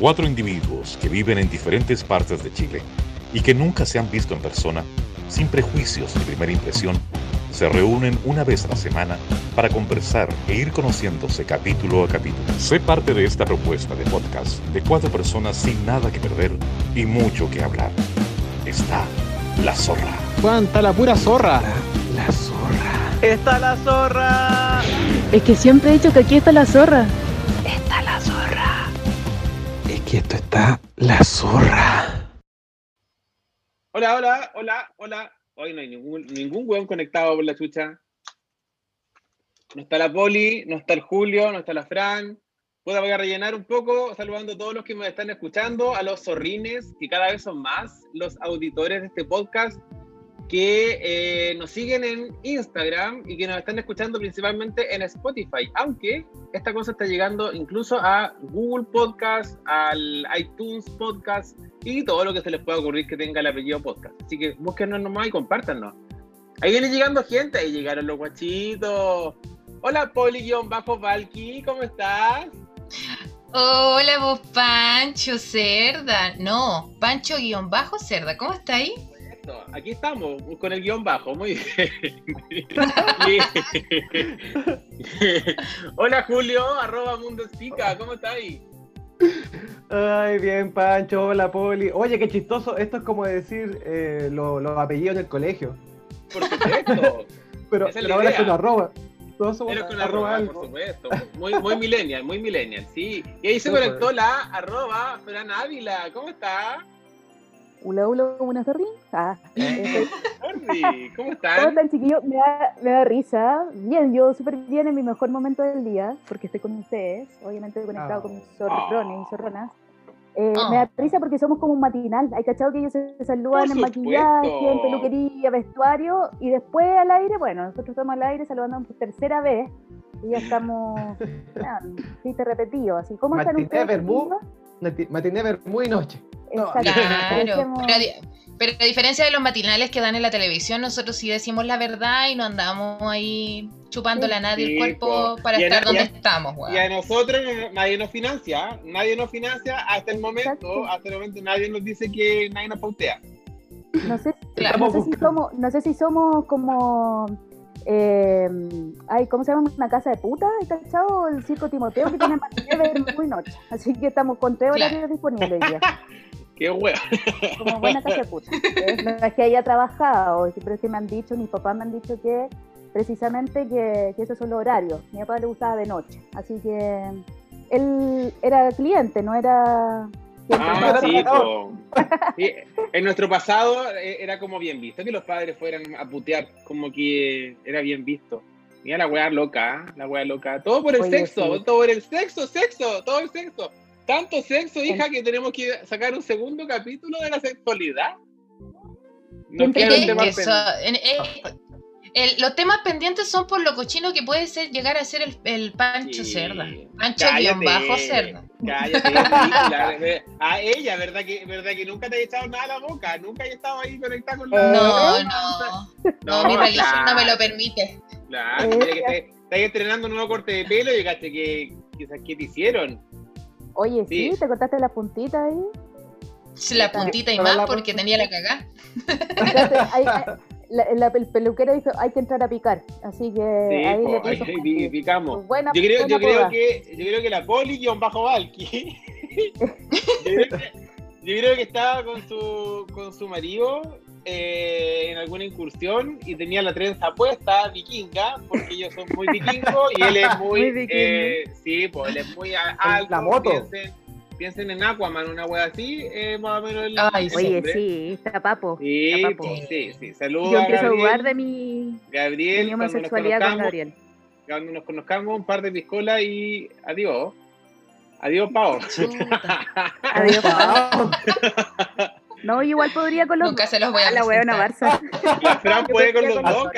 Cuatro individuos que viven en diferentes partes de Chile y que nunca se han visto en persona, sin prejuicios de primera impresión, se reúnen una vez a la semana para conversar e ir conociéndose capítulo a capítulo. Sé parte de esta propuesta de podcast de cuatro personas sin nada que perder y mucho que hablar. Está la zorra. Juan, está la pura zorra. La zorra. ¡Está la zorra! Es que siempre he dicho que aquí está la zorra. Está la zorra. Que esto está la zorra. Hola, hola, hola, hola. Hoy no hay ningún, ningún weón conectado por la chucha. No está la Poli, no está el Julio, no está la Fran. Voy a rellenar un poco saludando a todos los que me están escuchando, a los zorrines, que cada vez son más los auditores de este podcast, que eh, nos siguen en Instagram y que nos están escuchando principalmente en Spotify, aunque esta cosa está llegando incluso a Google Podcast, al iTunes Podcast y todo lo que se les pueda ocurrir que tenga el apellido podcast. Así que búsquenos nomás y compártanos. Ahí viene llegando gente, ahí llegaron los guachitos. Hola Poli-Valky, ¿cómo estás? Hola vos Pancho Cerda. No, Pancho-Cerda, ¿cómo está ahí? Aquí estamos, con el guion bajo, muy bien. Hola Julio, arroba Mundo ¿cómo está ahí? Ay, bien, Pancho, hola, Poli. Oye, qué chistoso, esto es como decir eh, los apellidos en el colegio. Por supuesto. pero, pero ahora con arroba. Todos somos pero con arroba, arroba por supuesto. Muy, muy millennial, muy millennial, sí. Y ahí se conectó la arroba Fran Ávila, ¿cómo está? Hola, hola, buenas tardes. Ah, ¿cómo están? ¿Cómo están, chiquillos? Me da, me da risa. Bien, yo súper bien en mi mejor momento del día, porque estoy con ustedes, obviamente conectado con mis zorrones y zorronas. Eh, Me da risa porque somos como un matinal. Hay cachado que ellos se, saludan en maquillaje, en peluquería, vestuario, y después al aire, bueno, nosotros estamos al aire saludando por tercera vez, y ya estamos, sí, te repetido, así. ¿Cómo están ustedes? Matiné, ver muy noche. Claro, pero, a diferencia de los matinales que dan en la televisión, nosotros sí decimos la verdad y no andamos ahí chupándole a nadie el cuerpo para estar donde estamos. Y a nosotros nadie nos financia, nadie nos financia hasta el momento, hasta el momento nadie nos dice que nadie nos pautea. No sé, no sé si somos, no sé si somos como eh, ay, ¿cómo se llama? Una casa de puta, ¿cachado? El circo Timoteo que tiene ver muy noche. Así que estamos con tres horarios disponibles ya. Qué hueá. Como buena casa puta. No es que haya trabajado, pero es que me han dicho, mis papás me han dicho que precisamente que, que esos son los horarios. Mi papá le gustaba de noche. Así que él era cliente, no era Ah, sí, En nuestro pasado eh, era como bien visto que los padres fueran a putear, como que era bien visto. Mira la weá loca, ¿eh? la weá loca. Todo por el sexo, todo por el sexo, sexo, todo el sexo. Tanto sexo, hija, que tenemos que sacar un segundo capítulo de la sexualidad. No quiero los temas pendientes son por lo cochino que puede ser llegar a ser el, Pancho Cerda. Pancho guion bajo Cerda. Cállate, a ella, ¿verdad que, ¿verdad que nunca te he echado nada a la boca? Nunca he estado ahí conectada con la No, no, no, mi religión no me lo permite. Claro, que estás entrenando un nuevo corte de pelo y llegaste que quizás ¿qué te hicieron? Oye, sí, te cortaste la puntita ahí. La puntita y más porque tenía la cagada la, el peluquero dijo hay que entrar a picar, así que ahí le ahí picamos. Buena, yo, creo, yo, creo que, yo creo que la poli bajo Valky. Yo, creo que, estaba con su, con su marido eh, en alguna incursión y tenía la trenza puesta vikinga, porque ellos son muy vikingos y él es muy, muy eh, sí, pues él es muy alto. La moto piensen en Aquaman, una wea así, eh, más o menos el. Ay, oye, sí, está papo. Sí, está papo. sí, sí. Saludos. Yo empiezo a, dudar de mi, Gabriel, mi homosexualidad con Gabriel. Cuando nos conozcamos, un par de piscolas y adiós. Adiós, Pau. adiós, Pau. No, igual podría con los Nunca se los voy a la buena Barça. La Fran puede con los dos.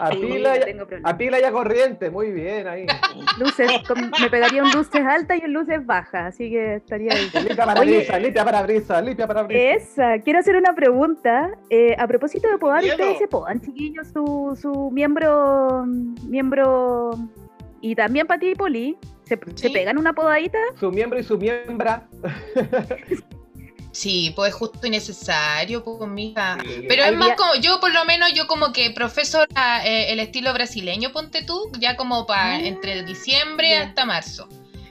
A pila, a pila ya corriente, muy bien ahí. Luces, me pegaría un luces alta y un luces baja, así que estaría ahí. Limpia para brisa, limpia para brisa, limpia para brisa. Esa, quiero hacer una pregunta. Eh, a propósito de podar, ¿ustedes se podan, chiquillos, su, su miembro, miembro, y también para ti, Poli, ¿Se, pegan una podadita? Su miembro y su miembra. Sí, pues es justo y necesario, pues mija. Pero es más como, yo por lo menos, yo como que profeso eh, el estilo brasileño, ponte tú, ya como para ah. entre diciembre hasta marzo.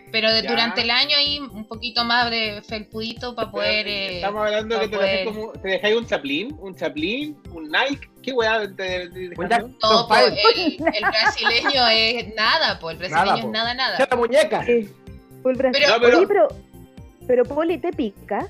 Pero durante el año hay un poquito más de felpudito para poder. Eh, estamos hablando de que te, como, te dejáis un chaplín, un chaplín, un Nike. ¿Qué weá te, No, pues el, el, brasileño es nada, pues el brasileño es nada, nada. la muñeca. Sí. Pero, pero, pero, pero Poli, ¿te pica?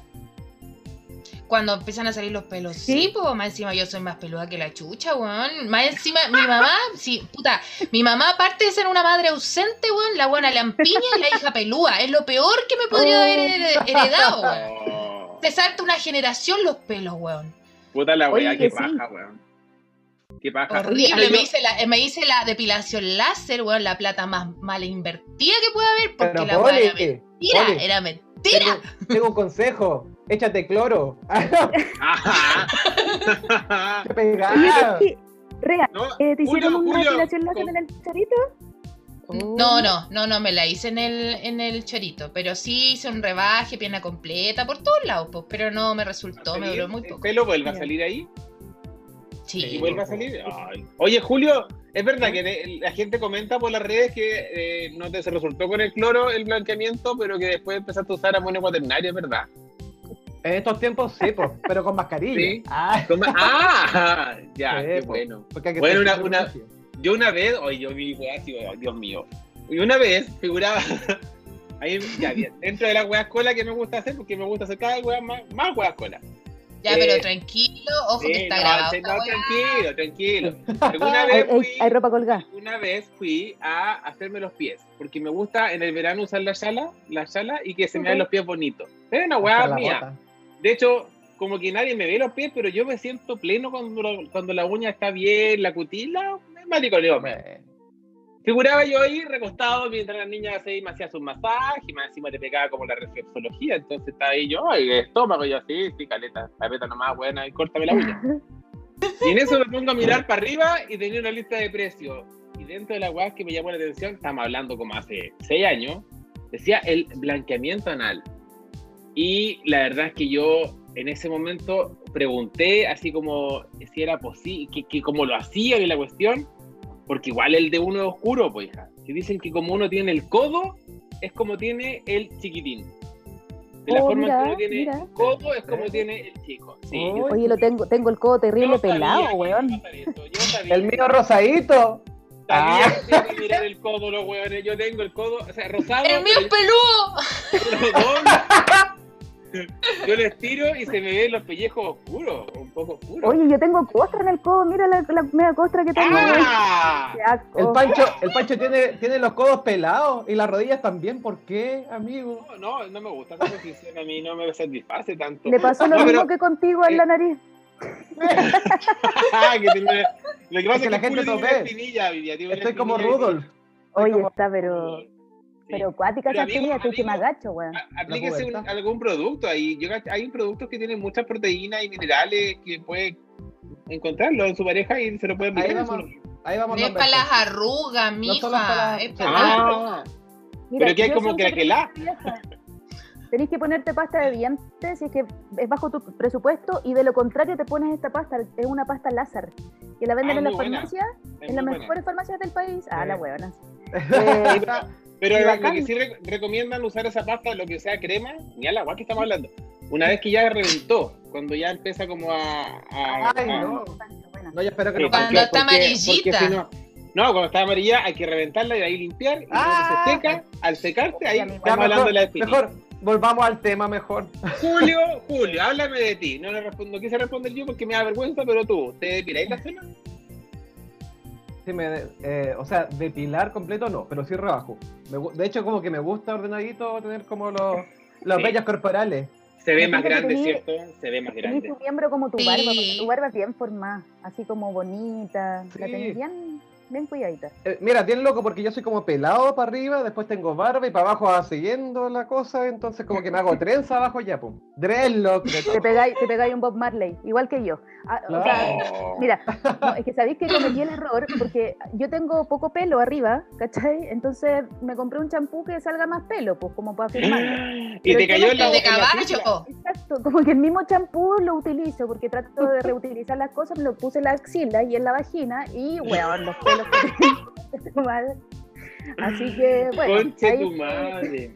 Cuando empiezan a salir los pelos. Sí, pues más encima yo soy más peluda que la chucha, weón. Más encima, mi mamá, sí, puta, mi mamá, aparte de ser una madre ausente, weón, la buena lampiña y la hija pelúa. Es lo peor que me podría haber oh. heredado, weón. Te salta una generación los pelos, weón. Puta la weá, qué paja, weón. Qué paja. Horrible, me hice, la, me hice la depilación láser, weón, la plata más mal invertida que pueda haber, porque la weá era mentira, era mentira. tengo un consejo échate cloro. ¡Qué pegada! Rea, eh, ¿te hicieron una depilación láser en el chorito? No, no, no, no, me la hice en el, en el chorito, pero sí hice un rebaje, pierna completa, por todos lados, pues, pero no me resultó, me duró muy poco. ¿El pelo vuelve a salir ahí? Sí. ¿Y vuelve a salir? Oye, Julio, es verdad que la gente comenta por las redes que eh, no te se resultó con el cloro el blanqueamiento, pero que después empezaste a usar amonio cuaternario, ¿es verdad? En estos tiempos sí, pues, pero con mascarilla. Sí. Ah. ah, ya, qué bueno. Bueno, una, una, yo una vez, oye, yo vi así, oh, Dios mío. Y una vez figuraba ahí, ya bien, dentro de la hueá cola que me gusta hacer, porque me gusta hacer cada hueá más, más hueá cola. Ya, pero eh, tranquilo, ojo que está grabado. No, tranquilo, tranquilo. Alguna vez fui, hay, ropa colgada. Una vez fui a hacerme los pies, porque me gusta en el verano usar la sala, la sala y que se me vean los pies bonitos. Es una hueá mía. De hecho, como que nadie me ve los pies, pero yo me siento pleno cuando, cuando la uña está bien, la cutila, es mariconeo. Figuraba yo ahí recostado mientras la niña se me hacía sus masajes y más encima te pegaba como la reflexología. Entonces estaba ahí yo, ay, el estómago, yo así, sí, caleta, la peta nomás buena y córtame la uña. y en eso me pongo a mirar para arriba y tenía una lista de precios. Y dentro de la weá que me llamó la atención, estamos hablando como hace seis años, decía el blanqueamiento anal. Y la verdad es que yo en ese momento pregunté así como si era posible, que, que como lo hacía y la cuestión, porque igual el de uno es oscuro, pues hija. Si dicen que como uno tiene el codo, es como tiene el chiquitín. De la oh, forma que uno tiene el codo es como tiene el chico. Sí. Oye, lo tengo, tengo el codo terrible pelado, weón. El mío rosadito. También ah. tiene que mirar el codo, los weones. Yo tengo el codo, o sea, rosado. ¡El mío es peludo! Yo les tiro y se me ven los pellejos oscuros, un poco oscuros. Oye, yo tengo costra en el codo, mira la, la media costra que tengo. ¡Ah! El Pancho, el Pancho tiene, tiene los codos pelados y las rodillas también. ¿Por qué, amigo? No, no, no me gusta esa posición, a mí no me satisface tanto. Le pasó lo mismo que contigo en la nariz. que tiene, lo que pasa es que, la gente no ve. Estoy como Rudolf. Oye, está, pero pero cuática esa tenía, que me agacho, weón. Aplíquese algún producto ahí. hay productos que tienen muchas proteínas y minerales que puede encontrarlo en su pareja y se lo puede aplicar. Ahí vamos, ahí vamos es para las arrugas, mija. No es para ah, pero que hay como que la. Tenés que ponerte pasta de dientes si es que es bajo tu presupuesto y de lo contrario te pones esta pasta, es una pasta láser que la venden ah, en las farmacias, en las mejores farmacias del país. Ah, la huevona. Eh, pero lo que sí recomiendan usar esa pasta, lo que sea crema, ni al agua que estamos hablando. Una vez que ya reventó, cuando ya empieza como a. Ay, no. No, ya espero que no. Cuando está amarillita. no, cuando está amarilla hay que reventarla y ahí limpiar. Y ah, se seca, al secarse, ahí estamos hablando de la espina. Mejor, volvamos al tema mejor. Julio, Julio, háblame de ti. No le respondo, no quise responder yo porque me da vergüenza, pero tú, ¿te depiláis la cena? Me, eh, o sea, depilar completo no, pero sí rebajo. de hecho, como que me gusta ordenadito tener como los, los bellos corporales. Se ve más grande, ¿cierto? Se ve más grande. tu miembro como tu barba, tu barba es bien formada, así como bonita. La tenés bien, bien cuidadita. Eh, mira, bien loco porque yo soy como pelado para arriba, después tengo barba y para abajo va siguiendo la cosa, entonces como que me hago trenza abajo ya, pum. Dreadlock. Te pegáis, te pegáis un Bob Marley, igual que yo. Ah, o sea. Mira, no, es que sabéis que cometí el error porque yo tengo poco pelo arriba, ¿cachai? Entonces me compré un champú que salga más pelo, pues como para firmarlo. Y Pero te cayó El de en la caballo. Exacto, como que el mismo champú lo utilizo porque trato de reutilizar las cosas, me lo puse en la axila y en la vagina y, weón, los pelos Así que, bueno, Conche ahí- tu madre.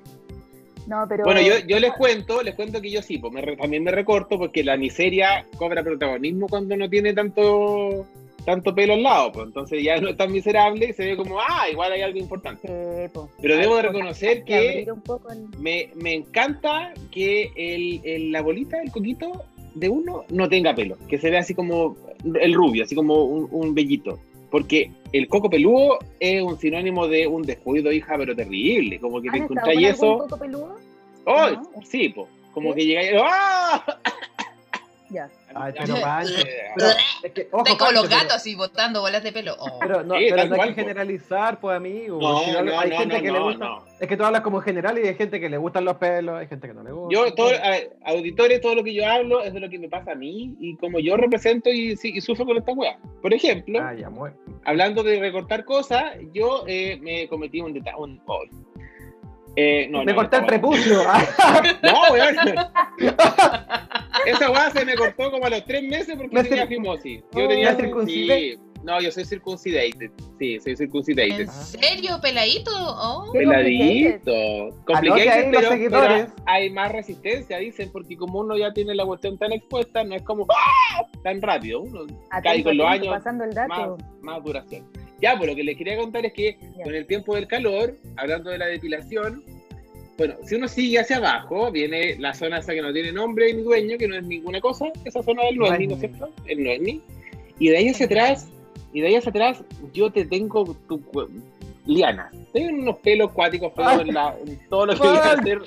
no, pero... Bueno, yo, yo les cuento, les cuento que yo sí, pues me re- también me recorto porque la miseria cobra protagonismo cuando no tiene tanto tanto pelo al lado, pues entonces ya no es tan miserable y se ve como, ah, igual hay algo importante. Sí, po. Pero debo de cosas reconocer que abrir un poco el- me, me encanta que el, el- la bolita, el coquito de uno no tenga pelo, que se vea así como el rubio, así como un, un vellito. Porque el coco peludo es un sinónimo de un descuido, hija, pero terrible. Como que te ¿Han estado encontráis eso. coco peludo? ¡Oh! ¿No? Sí, po. Como ¿Sí? que llegáis. ¡Ah! Ya. Ay, pero pero es que, ojo, Estoy como los Pancho, pero- gatos así botando bolas de pelo. Oh. Pero no, Sí, pero no hay que generalizar, pues amigo. No, Si no, hay no, gente no, que le no, gusta. no. Es que tú hablas como general y hay gente que le gustan los pelos, hay gente que no le gusta. Yo, todo, ver, auditores, todo lo que yo hablo es de lo que me pasa a mí y como yo represento y, sí, y sufro con esta weá. Por ejemplo, Ah, hablando de recortar cosas, yo eh, me cometí un detalle. Un, oh. Eh, no, Me no, corté el prepucio. No, weón. Esa weá se me cortó como a los tres meses porque Me tenía fimosis. Yo Oh, tenía. No, yo soy circuncidated. Sí, soy circuncidated. ¿En serio, peladito? Oh. Peladito. Complicated, pero, pero hay más resistencia, dicen, porque como uno ya tiene la cuestión tan expuesta, no es como ¡ah! tan rápido. Uno cae Atento, con los años pasando el más, dato. más duración. Ya, pues lo que les quería contar es que Ya. con el tiempo del calor, hablando de la depilación, bueno, si uno sigue hacia abajo, viene la zona esa que no tiene nombre ni dueño, que no es ninguna cosa, esa zona del Noemi, ¿no es cierto? El Noemi. Y de ahí hacia atrás, y de ahí hacia atrás, yo te tengo tu lianas. Tengo unos pelos cuáticos en, la- en todo lo que voy a hacer.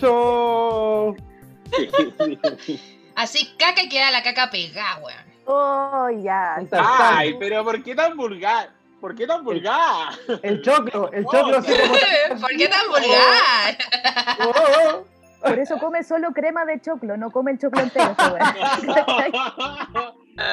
Así caca y queda la caca pegada, weón. Oh, ya. Ay, pero ¿por qué tan vulgar? ¿Por qué tan vulgar? El choclo, el choclo así como. ¿Por qué tan vulgar? Oh, oh, oh. Por eso come solo crema de choclo, no come el choclo entero.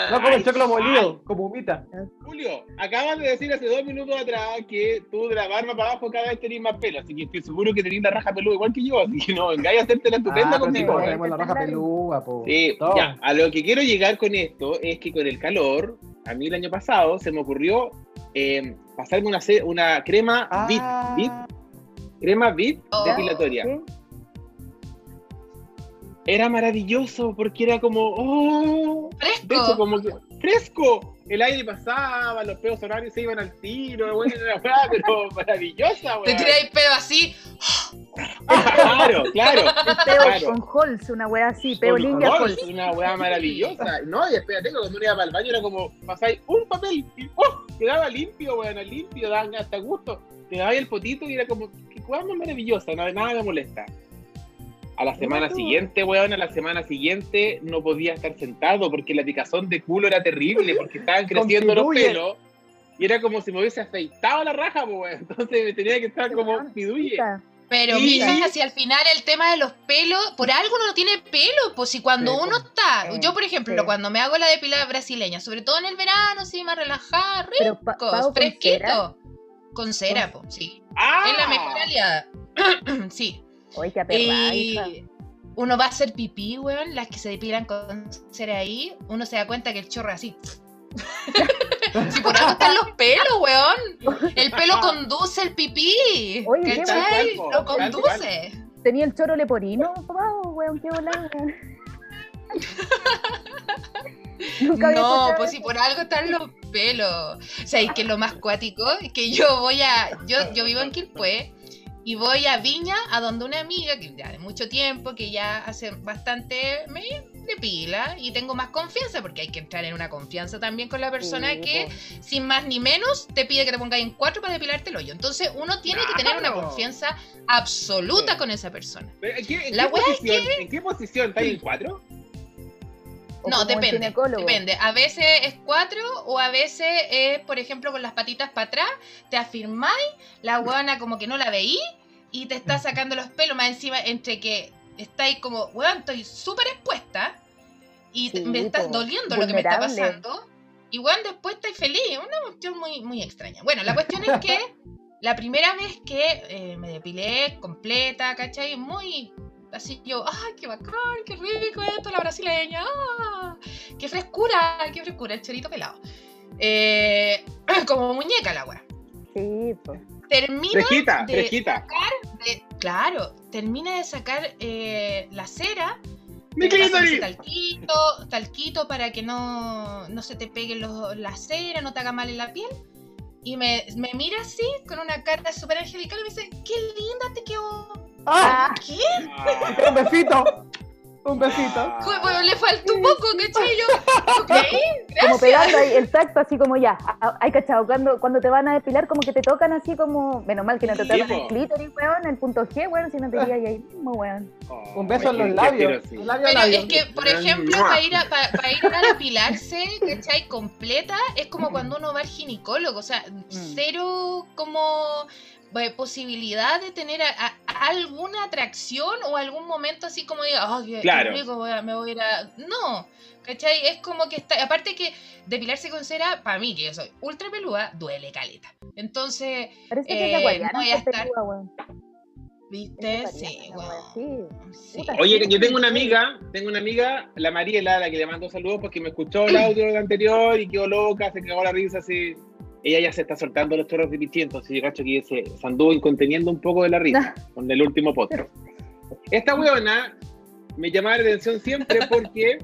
No como el choclo molido, como humita. Julio, acabas de decir hace dos minutos atrás que tú de la barba para abajo cada vez tenés más pelo, así que estoy seguro que tenés la raja peluda igual que yo, así que no, vengáis a hacerte la estupenda Ah, si conmigo. todos tenemos la raja pelúa, po. Sí, ya, a lo que quiero llegar con esto es que con el calor, a mí el año pasado se me ocurrió eh, pasarme una, crema Ah, crema Vit Oh. depilatoria. Era maravilloso porque era como, oh, de hecho, Fresco. como que fresco. El aire pasaba, los pedos horarios se iban al tiro, bueno, era una weá, pero maravillosa, Te tiráis pedo así. Claro, claro. Peo Claro. con Halls, una wea así, peo olor, Halls. Una weá maravillosa. No, y espérate, que cuando uno iba para el baño era como, pasáis un papel y ¡oh! Quedaba limpio, weón, limpio, daban hasta gusto. Te dabais el potito y era como, qué weá más maravillosa, nada, nada me molesta. A la semana siguiente, weón, a la semana siguiente no podía estar sentado porque la picazón de culo era terrible porque estaban creciendo los pelos. Y era como si me hubiese afeitado la raja, weón. Entonces me tenía que estar como piduye. Pero Sí. mija, si al final el tema de los pelos, por algo uno no tiene pelo, pues si cuando Sí, uno está, Sí, yo por ejemplo, sí. cuando me hago la depilada brasileña, sobre todo en el verano, así más relajada, Pero pa- rico, pago con cera. fresquito. Con cera, pues, sí. ¡Ah! Es la mejor aliada. sí. Oye, qué. Y uno va a hacer pipí, weón, las que se depilan con cera ahí, uno se da cuenta que el chorro es así. si por algo están los pelos, weón. El pelo conduce el pipí. Oye, qué ¿Cachai? bueno. Lo conduce. Tenía el choro leporino, papá, weón, qué volada. Nunca había No, pues si por algo están los pelos. O sea, y que lo más cuático es que yo voy a. Yo, yo vivo en Quilpué y voy a Viña, a donde una amiga que ya de mucho tiempo, que ya hace bastante. me depila y tengo más confianza, porque hay que entrar en una confianza también con la persona Sí, que, sin más ni menos, te pide que te pongas en cuatro para depilarte el hoyo. Entonces, uno tiene que tener una confianza absoluta Sí. con esa persona. ¿En qué, en La qué wea es posición, ¿En qué posición? ¿Estáis en cuatro? O No, depende, depende. A veces es cuatro o a veces es, por ejemplo, con las patitas para atrás, te afirmáis, la huevona como que no la veí y te está sacando los pelos más encima entre que estáis como, weón, estoy súper expuesta y Sí, me está po, doliendo lo que me está pasando. Y weón, después estáis feliz, una cuestión muy, muy extraña. Bueno, la cuestión es que la primera vez que eh, me depilé completa, ¿cachai? Muy así yo, ¡ay, qué bacán, qué rico esto, la brasileña! ¡Ah! ¡Qué frescura, qué frescura, el chorito pelado! Eh, como muñeca la weá. Sí, pues. Termino Fresquita, de fresquita. de- claro, termina de sacar eh, la cera. ¡Mi te pasan ese clítoris! talquito, talquito para que no, no se te pegue los- la cera, no te haga mal en la piel. Y me, me mira así, con una cara súper angelical, y me dice, ¡qué linda te quedó! ¡Ah! ¿Qué? Ah, ¡Un besito! ¡Un besito! Bueno, le faltó un poco, ¿cachai? Yo, ok, Como pegando ahí el tacto, así como ya. a- Hay cachado, cuando, cuando te van a depilar, como que te tocan así como. Menos mal que no te Sí, tocan po. el clítoris, weón, el punto G, weón, si no te irías ahí mismo, weón. Un beso en los labios. Pero labios. es que, por ejemplo, para ir, a, pa- pa ir a depilarse, ¿cachai? Completa, es como cuando uno va al ginecólogo, o sea, cero como posibilidad de tener a- a- alguna atracción o algún momento así como diga, oh, qué, qué Claro. rico, voy a- me voy a ir a... No, ¿cachai? Es como que está, aparte que depilarse con cera, para mí, que yo soy ultra pelúa, duele caleta. Entonces, Parece que Eh, Guayana, no voy a esta estar- peluda. ¿viste? Sí, weón, sí. Oye, yo tengo una amiga, tengo una amiga, la Mariela, a la que le mando saludos porque me escuchó el audio anterior y quedó loca, se cagó la risa, así. Ella ya se está soltando los toros de pichi, entonces yo cacho que se, se anduvo inconteniendo un poco de la risa con el último podcast. Esta weona me llamaba la atención siempre porque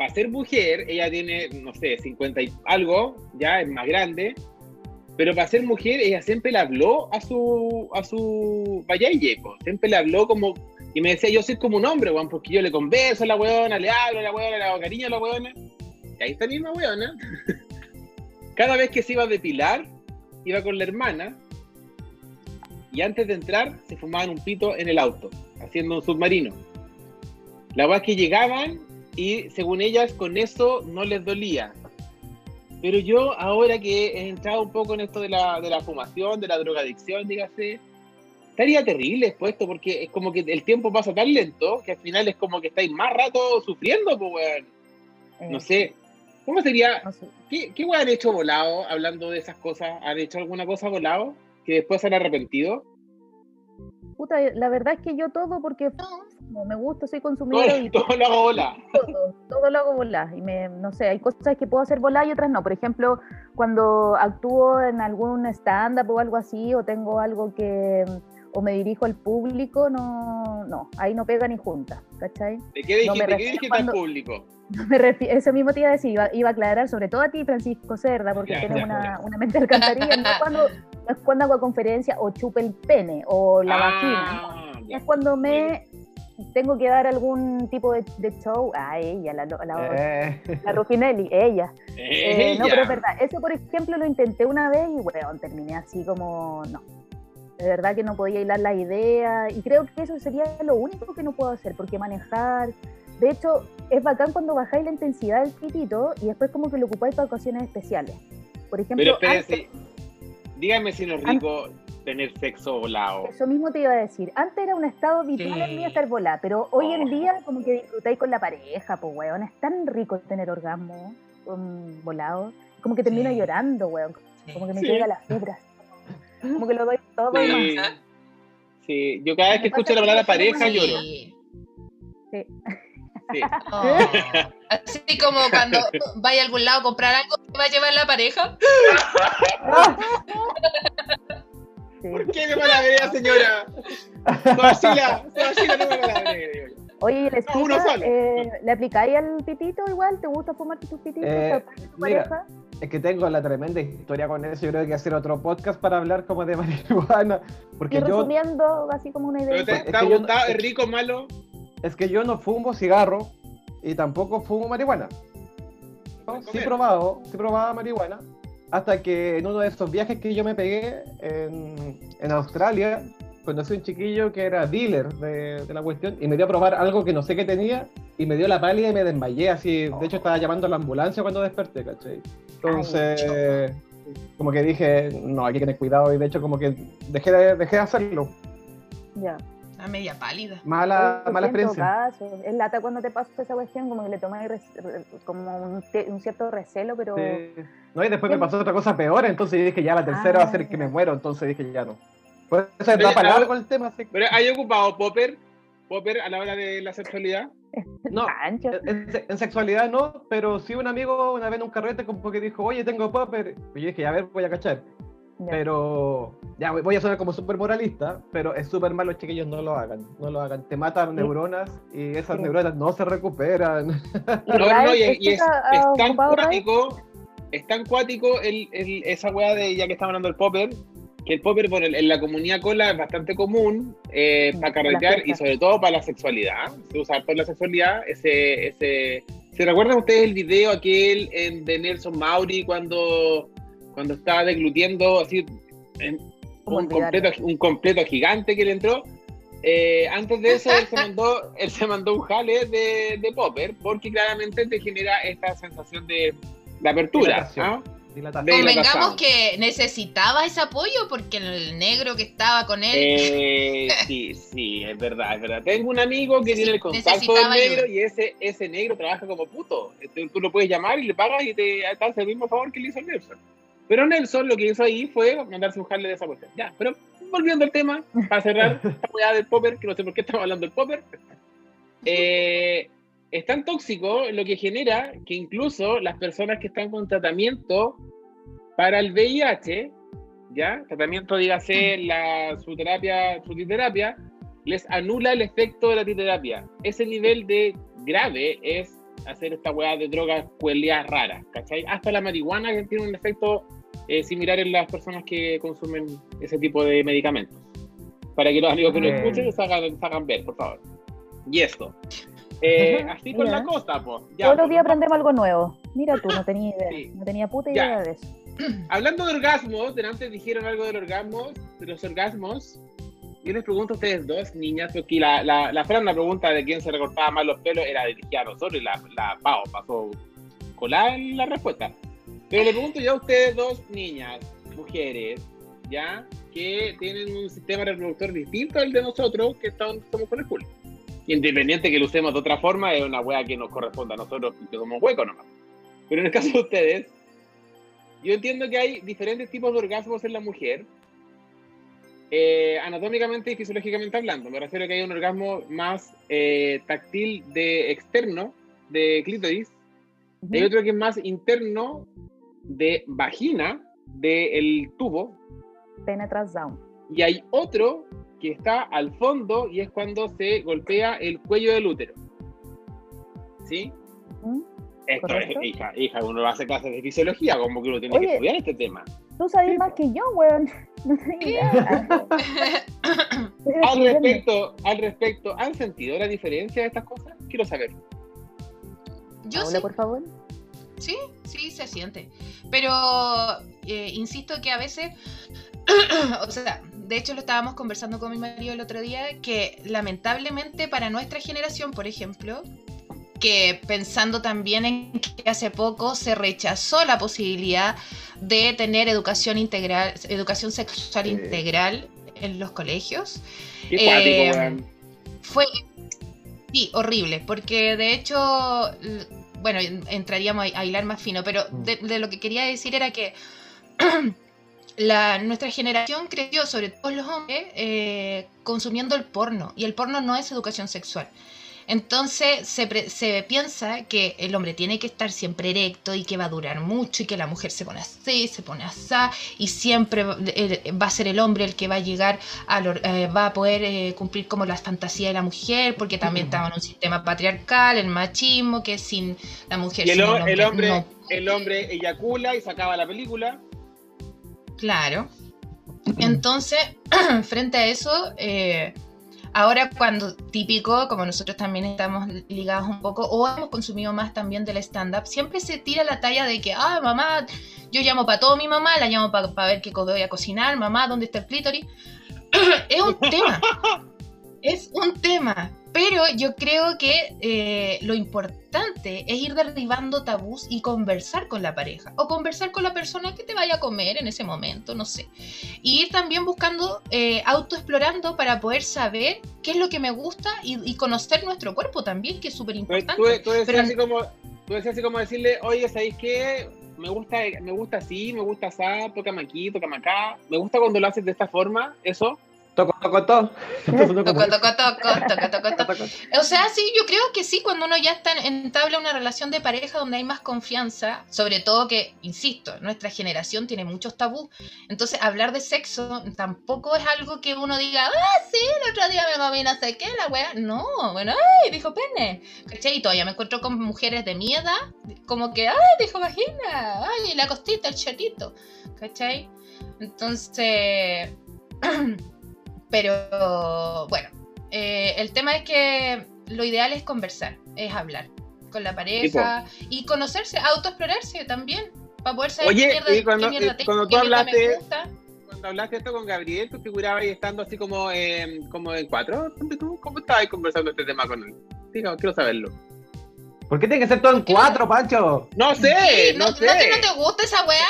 para ser mujer, ella tiene, no sé, 50 y algo, ya es más grande, pero para ser mujer, ella siempre le habló a su, a su vallaye, po. siempre le habló como, y me decía, yo soy como un hombre, weón, porque yo le converso a la weona, le hablo a la weona, le hago cariño a la weona, y ahí está la misma weona. Cada vez que se iba a depilar, iba con la hermana, y antes de entrar, se fumaban un pito en el auto, haciendo un submarino. La verdad es que llegaban y según ellas con eso no les dolía. Pero yo ahora que he entrado un poco en esto de la, de la fumación, de la drogadicción, dígase, estaría terrible expuesto porque es como que el tiempo pasa tan lento que al final es como que estáis más rato sufriendo, pues weón. Eh, No sé. ¿Cómo sería? no sé. ¿Qué, qué weón han hecho volado hablando de esas cosas? ¿Han hecho alguna cosa volado que después se han arrepentido? Puta, la verdad es que yo todo porque como me gusta, soy Todo, consumidora y todo lo hago volar. todo, todo lo hago volar. Y me, no sé, hay cosas que puedo hacer volar y otras no. Por ejemplo, cuando actúo en algún stand-up o algo así, o tengo algo que, o me dirijo al público, no, no, ahí no pega ni junta, ¿cachai? ¿De qué No me dijiste, ¿de qué refiero dijiste cuando- al público? No me refi- eso mismo te iba a decir, iba, iba a aclarar sobre todo a ti, Francisco Cerda, porque Ya, tienes ya, una, ya. una mente de alcantarilla, no cuando, no es cuando hago conferencia o chupe el pene o la vagina, Ah, ya. es cuando me tengo que dar algún tipo de, de show a ella, la, la, Eh, la Ruffinelli, ella. Eh, no, Ella. pero es verdad, eso por ejemplo lo intenté una vez y bueno, terminé así como, no. De verdad que no podía hilar la idea y creo que eso sería lo único que no puedo hacer, porque manejar, de hecho, es bacán cuando bajáis la intensidad del pitito y después como que lo ocupáis para ocasiones especiales. Por ejemplo, Pero antes- dígame si no es rico tener sexo volado. Eso mismo te iba a decir. Antes era un estado habitual en mí Sí. estar volada, pero hoy en Oh. día como que disfrutáis con la pareja, pues weón. Es tan rico tener orgasmo con volado. Como que termino Sí. llorando, weón. Como que me Sí. llega las fibras. Como que lo doy todo y Sí. más. Sí, yo cada vez que escucho la palabra pareja lloro. Sí. Sí. Oh. Así como cuando vaya a algún lado a comprar algo, ¿te va a llevar la pareja? ¿Por qué me palabrea, señora? Se vacila, se vacila, no me. Oye, ¿y la No, uno esposa, solo. eh, ¿le aplicáis al pitito igual? ¿Te gusta fumarte tus pititos Eh, tu mira, pareja? Es que tengo la tremenda historia con eso. Yo creo que hacer otro podcast para hablar como de marihuana. Porque Y yo, resumiendo así como una idea. ¿Pero te, Es te que ha yo no- gustado? ¿Es rico, malo? es que yo no fumo cigarro y tampoco fumo marihuana. ¿no? Sí probado, sí he probado marihuana. Hasta que en uno de esos viajes que yo me pegué en, en Australia, conocí a un chiquillo que era dealer de, de la cuestión y me dio a probar algo que no sé qué tenía y me dio la pálida y me desmayé así. De hecho, estaba llamando a la ambulancia cuando desperté, ¿cachai? Entonces, como que dije, no, hay que tener cuidado y de hecho como que dejé de, dejé de hacerlo. Ya. La media pálida. Mala, mala experiencia. caso. Es lata cuando te pasa esa cuestión, como que le tomas como un, cierto recelo, pero Sí. No, y después me pasó otra cosa peor, entonces dije ya la tercera va a ser que me Ah. muero, entonces dije ya no. Por eso Oye, da para largo el tema, así Pero ¿hay ocupado Popper? Popper a la hora de la sexualidad. No, en, en sexualidad no, pero sí un amigo una vez en un carrete como que dijo, oye, tengo popper. Y yo dije, a ver, voy a cachar. Ya. Pero, ya voy a sonar como súper moralista, pero es súper malo, chiquillos, no lo hagan. No lo hagan. Te matan neuronas y esas Sí. neuronas no se recuperan. No, no, y, ¿es y es, ha- es tan cuático, es tan cuático el, el- esa weá de, ya que estamos hablando del popper, que el popper bueno, en la comunidad cola es bastante común eh, para Para carretear y sobre todo para la sexualidad. Se usa por la sexualidad ese, ese... ¿Se recuerdan ustedes el video aquel en- de Nelson Mauri cuando, cuando estaba deglutiendo así en- ¿Cómo un, completo, un completo gigante que le entró? Eh, antes de eso, él se mandó, él se mandó un jale de, de popper porque claramente te genera esta sensación de, de apertura. Dilatación. Convengamos que necesitaba ese apoyo porque el negro que estaba con él. Eh, sí, sí, es verdad, es verdad. Tengo un amigo que Sí, tiene el contacto del negro ayuda. y ese, ese negro trabaja como puto. Este, Tú lo puedes llamar y le pagas y te hace el mismo favor que le hizo Nelson. Pero Nelson lo que hizo ahí fue mandarse un jale de esa cuestión. Ya, pero volviendo al tema, para cerrar esta weá del popper, que no sé por qué estamos hablando del popper. Eh, es tan tóxico lo que genera que incluso las personas que están con tratamiento para el VIH, ¿ya? Tratamiento, dígase, la, su terapia, su titerapia, les anula el efecto de la titerapia. Ese nivel de grave es hacer esta weá de drogas cuelias raras, ¿cachai? Hasta la marihuana que tiene un efecto eh, similar en las personas que consumen ese tipo de medicamentos. Para que los amigos que lo Mm. escuchen se hagan, se hagan ver, por favor. Y esto. Eh, así con Ya. la cosa, pues. Todos los días aprendemos algo nuevo. Mira tú, no tenía idea. Sí. No tenía puta Ya. idea de eso. Hablando de orgasmos, delante dijeron algo del orgasmo, de los orgasmos. Yo les pregunto a ustedes dos, niñas, porque la, la, la Fran, la pregunta de quién se recortaba más los pelos era dirigida a nosotros y la, la Pau pasó colada en la respuesta. Pero le pregunto yo a ustedes dos, niñas, mujeres, ¿ya? Que tienen un sistema reproductor distinto al de nosotros, que están, somos con el culo. Independiente que lo usemos de otra forma, es una wea que nos corresponde a nosotros, que somos huecos nomás. Pero en el caso de ustedes, yo entiendo que hay diferentes tipos de orgasmos en la mujer, eh, anatómicamente y fisiológicamente hablando. Me refiero a que hay un orgasmo más eh, táctil de externo, de clítoris, y hay otro que es más interno, de vagina, del tubo, Penetras down. y hay otro que está al fondo y es cuando se golpea el cuello del útero. ¿Sí? Ujú. Esto Correcto. es, hija, hija, uno hace clases de fisiología, como que uno tiene Oye. que estudiar este tema. Tú sabes Sí, más que yo, weón. No Al respecto, al respecto, ¿han sentido la diferencia de estas cosas? Quiero saber. Yo Paula, sí, por favor. sí, sí se siente. Pero eh, insisto que a veces, o sea, de hecho lo estábamos conversando con mi marido el otro día, que lamentablemente para nuestra generación, por ejemplo, que pensando también en que hace poco se rechazó la posibilidad de tener educación integral, educación sexual integral en los colegios. Qué Eh. Fue, sí, horrible, porque de hecho, bueno, en- entraríamos a, a hilar más fino, pero Mm. de, de lo que quería decir era que la, nuestra generación creció, sobre todo los hombres, eh, consumiendo el porno, y el porno no es educación sexual. Entonces se, pre- se piensa que el hombre tiene que estar siempre erecto y que va a durar mucho y que la mujer se pone así, se pone así y siempre va a ser el hombre el que va a llegar a lo- eh, va a poder eh, cumplir como las fantasías de la mujer porque también Ujú. estamos en un sistema patriarcal, el machismo, que sin la mujer Y el, sin ho- el hombre, no el hombre eyacula y se acaba la película. Claro. Entonces, frente a eso, eh, ahora cuando típico, como nosotros también estamos ligados un poco, o hemos consumido más también del stand-up, siempre se tira la talla de que, ah, mamá, yo llamo para todo mi mamá, la llamo para ver qué voy a cocinar, mamá, ¿dónde está el clítoris? es un tema. Es un tema. Pero yo creo que eh, lo importante es ir derribando tabús y conversar con la pareja o conversar con la persona que te vaya a comer en ese momento, no sé. Y ir también buscando, eh, autoexplorando para poder saber qué es lo que me gusta y, conocer nuestro cuerpo también, que es súper importante. Tú, decías así como, tú decías así como decirle, oye, ¿sabéis qué? Me gusta, me gusta así, me gusta así, tócame aquí, tócame acá. Me gusta cuando lo haces de esta forma, eso. Toco, toco, toco. Toco, toco, toco, toco, toco, toco. O sea, sí, yo creo que sí, cuando uno ya está en tabla una relación de pareja donde hay más confianza, sobre todo que, insisto, nuestra generación tiene muchos tabús. Entonces, hablar de sexo tampoco es algo que uno diga, ah, sí, el otro día me comí no sé qué, la wea. No, bueno, ay, dijo pene. ¿Cachai? Y todavía me encuentro con mujeres de mi edad, como que, ay, dijo vagina, ay, la costita, el chatito. ¿Cachai? Entonces. Pero bueno, eh, el tema es que lo ideal es conversar, es hablar con la pareja y conocerse, autoexplorarse también, para poder saber Oye, qué mierda, cuando, qué cuando tú hablaste, cuando hablaste esto con Gabriel, tú figurabas ahí estando así como, eh, como en cuatro, ¿cómo estabas conversando este tema con él? Diga, quiero saberlo. ¿Por qué tiene que ser todo en cuatro, Pancho? No sé, no, sé. ¿No, no te gusta esa weá?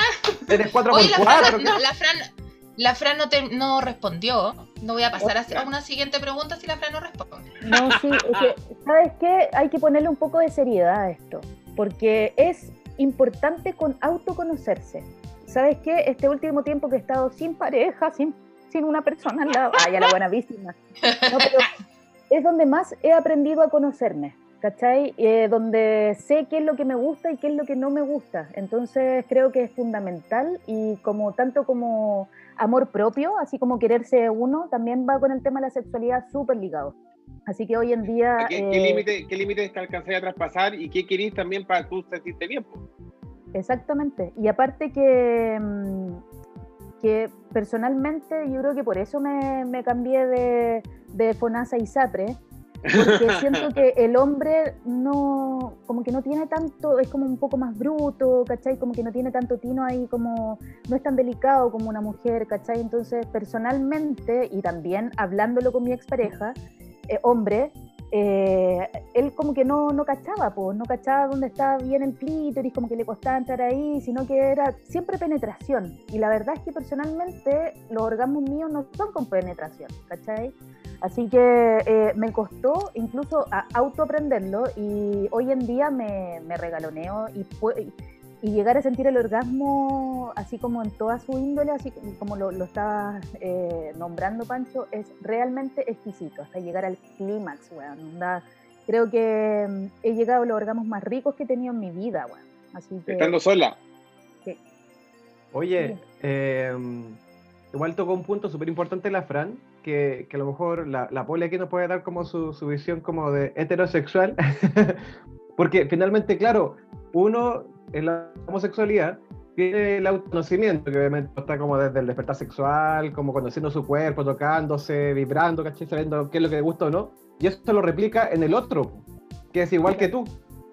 Eres cuatro Oye, por cuatro. la Fran, la Fran no, te, no respondió. No voy a pasar a una siguiente pregunta si la Fran no responde. No, sí, es que, ¿sabes qué? Hay que ponerle un poco de seriedad a esto, porque es importante con autoconocerse. ¿Sabes qué? Este último tiempo que he estado sin pareja, sin, sin una persona al lado, ay, a la buena víctima. No, pero es donde más he aprendido a conocerme. ¿cachai? Eh, donde sé qué es lo que me gusta y qué es lo que no me gusta. Entonces creo que es fundamental y como tanto como amor propio, así como quererse uno, también va con el tema de la sexualidad súper ligado. Así que hoy en día... ¿Qué, eh, ¿qué límites te alcanzé a traspasar y qué querís también para tú sentirte bien? Exactamente. Y aparte que, mm, que personalmente yo creo que por eso me, me cambié de, de FONASA y SAPRE, porque siento que el hombre no, como que no tiene tanto, es como un poco más bruto, ¿cachai? Como que no tiene tanto tino ahí, como no es tan delicado como una mujer, ¿cachai? Entonces, personalmente, y también hablándolo con mi expareja, eh, hombre, eh, él como que no, no cachaba, pues, no cachaba dónde estaba bien el clítoris, como que le costaba entrar ahí, sino que era siempre penetración. Y la verdad es que personalmente los orgasmos míos no son con penetración, ¿cachai? Así que eh, me costó incluso autoaprenderlo y hoy en día me, regaloneo y, y, llegar a sentir el orgasmo así como en toda su índole, así como lo, lo estaba eh, nombrando Pancho, es realmente exquisito, hasta llegar al clímax, weón. Creo que mm, he llegado a los orgasmos más ricos que he tenido en mi vida, weón. Así que, Estando sola. Sí. Oye, em, igual tocó un punto súper importante la Fran, que, a lo mejor la, la Poli aquí nos puede dar como su, su visión como de heterosexual, porque finalmente, claro, uno en la homosexualidad tiene el autoconocimiento, que obviamente está como desde el despertar sexual, como conociendo su cuerpo, tocándose, vibrando, ¿cachai? Sabiendo qué es lo que le gusta o no, y eso se lo replica en el otro, que es igual que tú.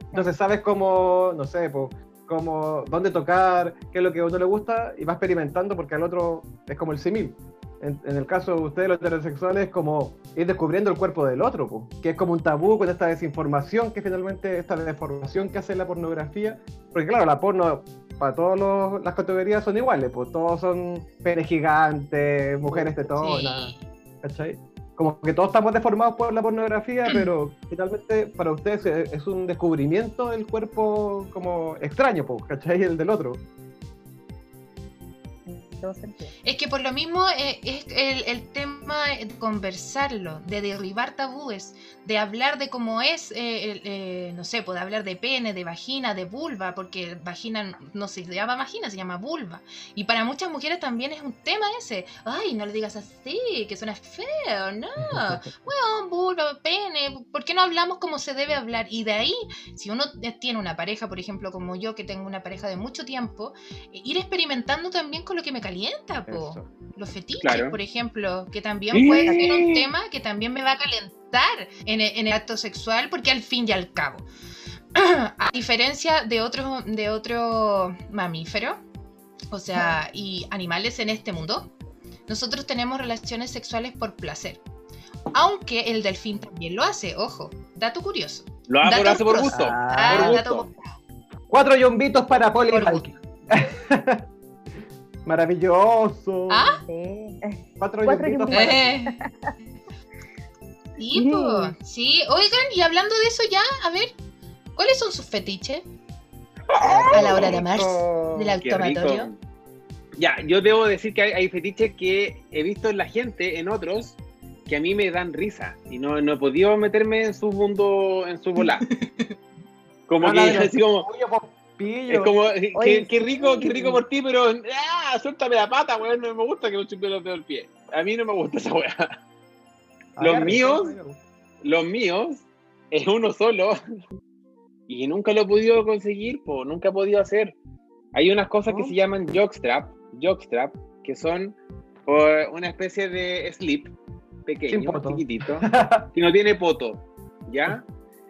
Entonces sabes cómo, no sé, pues, cómo, dónde tocar, qué es lo que a uno le gusta, y va experimentando porque al otro es como el simil en, el caso de ustedes, los heterosexuales, es como ir descubriendo el cuerpo del otro, que es como un tabú con esta desinformación, que finalmente esta deformación que hace la pornografía. Porque claro, la porno, para todas las categorías son iguales, pues todos son penes gigantes, mujeres de todo, ¿cachai? Como que todos estamos deformados por la pornografía, pero finalmente para ustedes es un descubrimiento del cuerpo como extraño, ¿cachai? El del otro. Es que por lo mismo eh, es el, tema de conversarlo, de derribar tabúes, de hablar de cómo es, eh, eh, no sé, puede hablar de pene, de vagina, de vulva, porque vagina no se llama vagina, se llama vulva. Y para muchas mujeres también es un tema ese. Ay, no le digas así, que suena feo, no. Bueno, vulva, pene, ¿por qué no hablamos como se debe hablar? Y de ahí, si uno tiene una pareja, por ejemplo, como yo, que tengo una pareja de mucho tiempo, ir experimentando también con lo que me calienta, po. Los fetiches, por ejemplo, que también puede ser un tema que también me va a calentar en el, acto sexual, porque al fin y al cabo, a diferencia de otros de otro mamíferos, o sea, y animales en este mundo, nosotros tenemos relaciones sexuales por placer. Aunque el delfín también lo hace, ojo, dato curioso. Lo hace, Dato lo hace por gusto. Ah, por dato gusto. Cuatro yombitos para Poli Por. Maravilloso. ¿Ah? Sí. Cuatro, Cuatro yombitos yumbitos. para Eh. Sí, po. sí, oigan, y hablando de eso ya, a ver, ¿cuáles son sus fetiches? A la hora de amarse, del Qué automatorio. Ya, yo debo decir que hay, hay fetiches que he visto en la gente, en otros, que a mí me dan risa. Y no, no he podido meterme en su mundo, en su bola. Como que los así como, es como, qué, Oye, qué rico, qué rico por ti, pero ¡ah! suéltame la pata, weón, no me gusta que me chupe los dedos del pie. A mí no me gusta esa weá. Los míos- agarre. Los míos es uno solo. Y nunca lo he podido conseguir, po, nunca he podido hacer. Hay unas cosas que se llaman jockstrap, jockstrap, que son una especie de slip pequeño, chiquitito, que no tiene poto, ¿ya?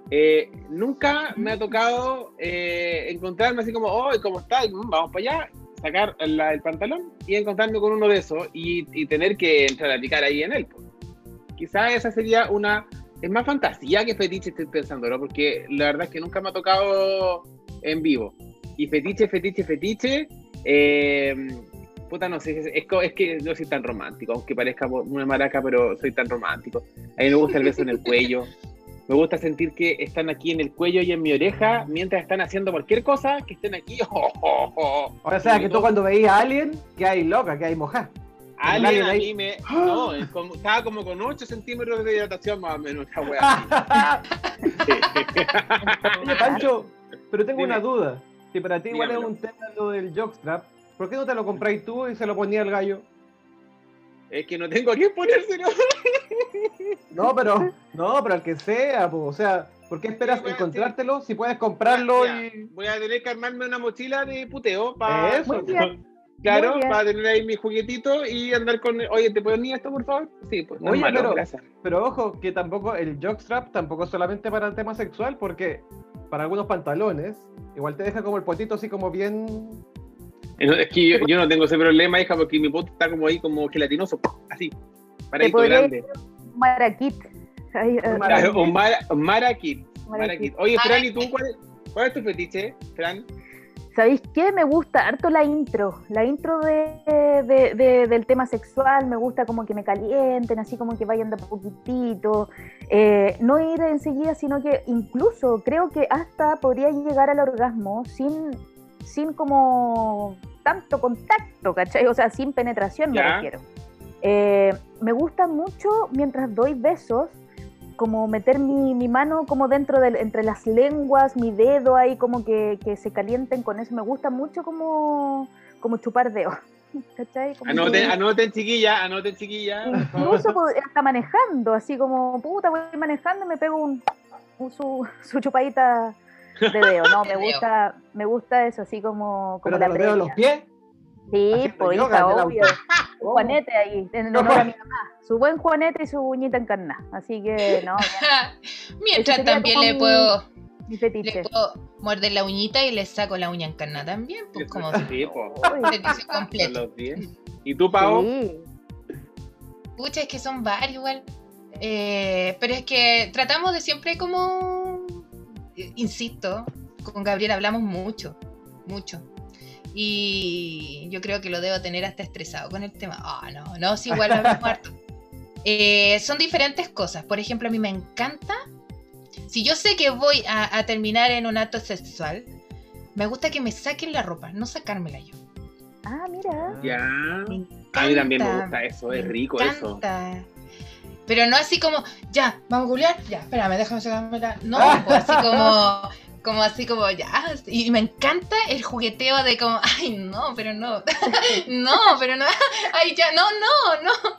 Eh, nunca me ha tocado eh, encontrarme así como, oh, ¿cómo está? Y, "Mm, Vamos para allá, sacar la- el pantalón y encontrarme con uno de esos y, y tener que entrar a picar ahí en él. po. Quizás esa sería una... Es más fantasía que fetiche estoy pensando, ¿no? Porque la verdad es que nunca me ha tocado en vivo. Y fetiche, fetiche, fetiche... eh, puta, no sé, es, es co- es que no soy tan romántico, aunque parezca una maraca, pero soy tan romántico. A mí me gusta el beso en el cuello. Me gusta sentir que están aquí en el cuello y en mi oreja mientras están haciendo cualquier cosa, que estén aquí. O sea, que tú cuando veías a alguien, que hay loca, que hay mojada. Alguien alguien a ahí- mí me. No, como- estaba como con 8 centímetros de dilatación más o menos, esa wea. Oye, Pancho, pero tengo Dime. una duda. Si para ti igual es un tema lo del jockstrap, ¿por qué no te lo compráis tú y se lo ponía el gallo? Es que no tengo a quién ponérselo. No, pero, no, pero al que sea, po. o sea, ¿por qué esperas Sí, encontrártelo si puedes comprarlo Ya, y... Voy a tener que armarme una mochila de puteo para. Eso. Claro, bien. para tener ahí mi juguetito y andar con. Oye, ¿te puedo ni esto, por favor? Sí, pues no Oye, malo, pero- gracias. Pero ojo, que tampoco el jockstrap tampoco es solamente para el tema sexual, porque para algunos pantalones igual te deja como el potito así como bien... Es que yo, yo no tengo ese problema, hija, porque mi poto está como ahí, como gelatinoso, así. Paradito podría- grande. Un Claro, un mara, un marakit. Marakit. marakit. Oye, Fran, ¿y tú cuál es, cuál es tu fetiche, Fran? ¿Sabéis qué? Me gusta harto la intro. La intro de, de- de- del tema sexual. Me gusta como que me calienten, así como que vayan de poquitito. Eh, no ir enseguida, sino que incluso creo que hasta podría llegar al orgasmo sin, sin como tanto contacto, ¿cachai? O sea, sin penetración me Ya. refiero. Eh, me gusta mucho mientras doy besos como meter mi, mi mano como dentro del, entre las lenguas, mi dedo ahí como que, que se calienten con eso. Me gusta mucho como, como chupar dedos. ¿Cachai? Como Anoten, que- anoten chiquilla, anoten chiquilla. Incluso hasta manejando, así como, puta, voy manejando y me pego un, un- su, su chupadita de dedo. No, me De gusta, me gusta eso, así como, como Pero la los pies. Sí, haciendo pues yoga hija, obvio. Un ¿Cómo? Juanete ahí, en honor a mi mamá. Su buen Juanete y su uñita encarnada. Así que, no, Mientras también le puedo, mi le fetiche. puedo morder la uñita y le saco la uña encarnada también, pues como Sí, fetiche completo. los 10. ¿Y tú, Pau? sí. Pucha, es que son varios igual. Eh, pero es que tratamos de siempre como, eh, insisto, con Gabriel hablamos mucho, mucho. Y yo creo que lo debo tener hasta estresado con el tema. Ah, no, no, sí, igual hablamos harto. Eh, son diferentes cosas. Por ejemplo, a mí me encanta, si yo sé que voy a, a terminar en un acto sexual, me gusta que me saquen la ropa, no sacármela yo. Ah, mira. Ya. A mí también me gusta eso, es me rico eso. encanta. Pero no así como, ya, vamos a googlear, ya, espérame, déjame sacarme la. No, pues así como, como así como, ya. Y me encanta el jugueteo de como, ay, no, pero no. no, pero no. Ay, ya, no, no, no.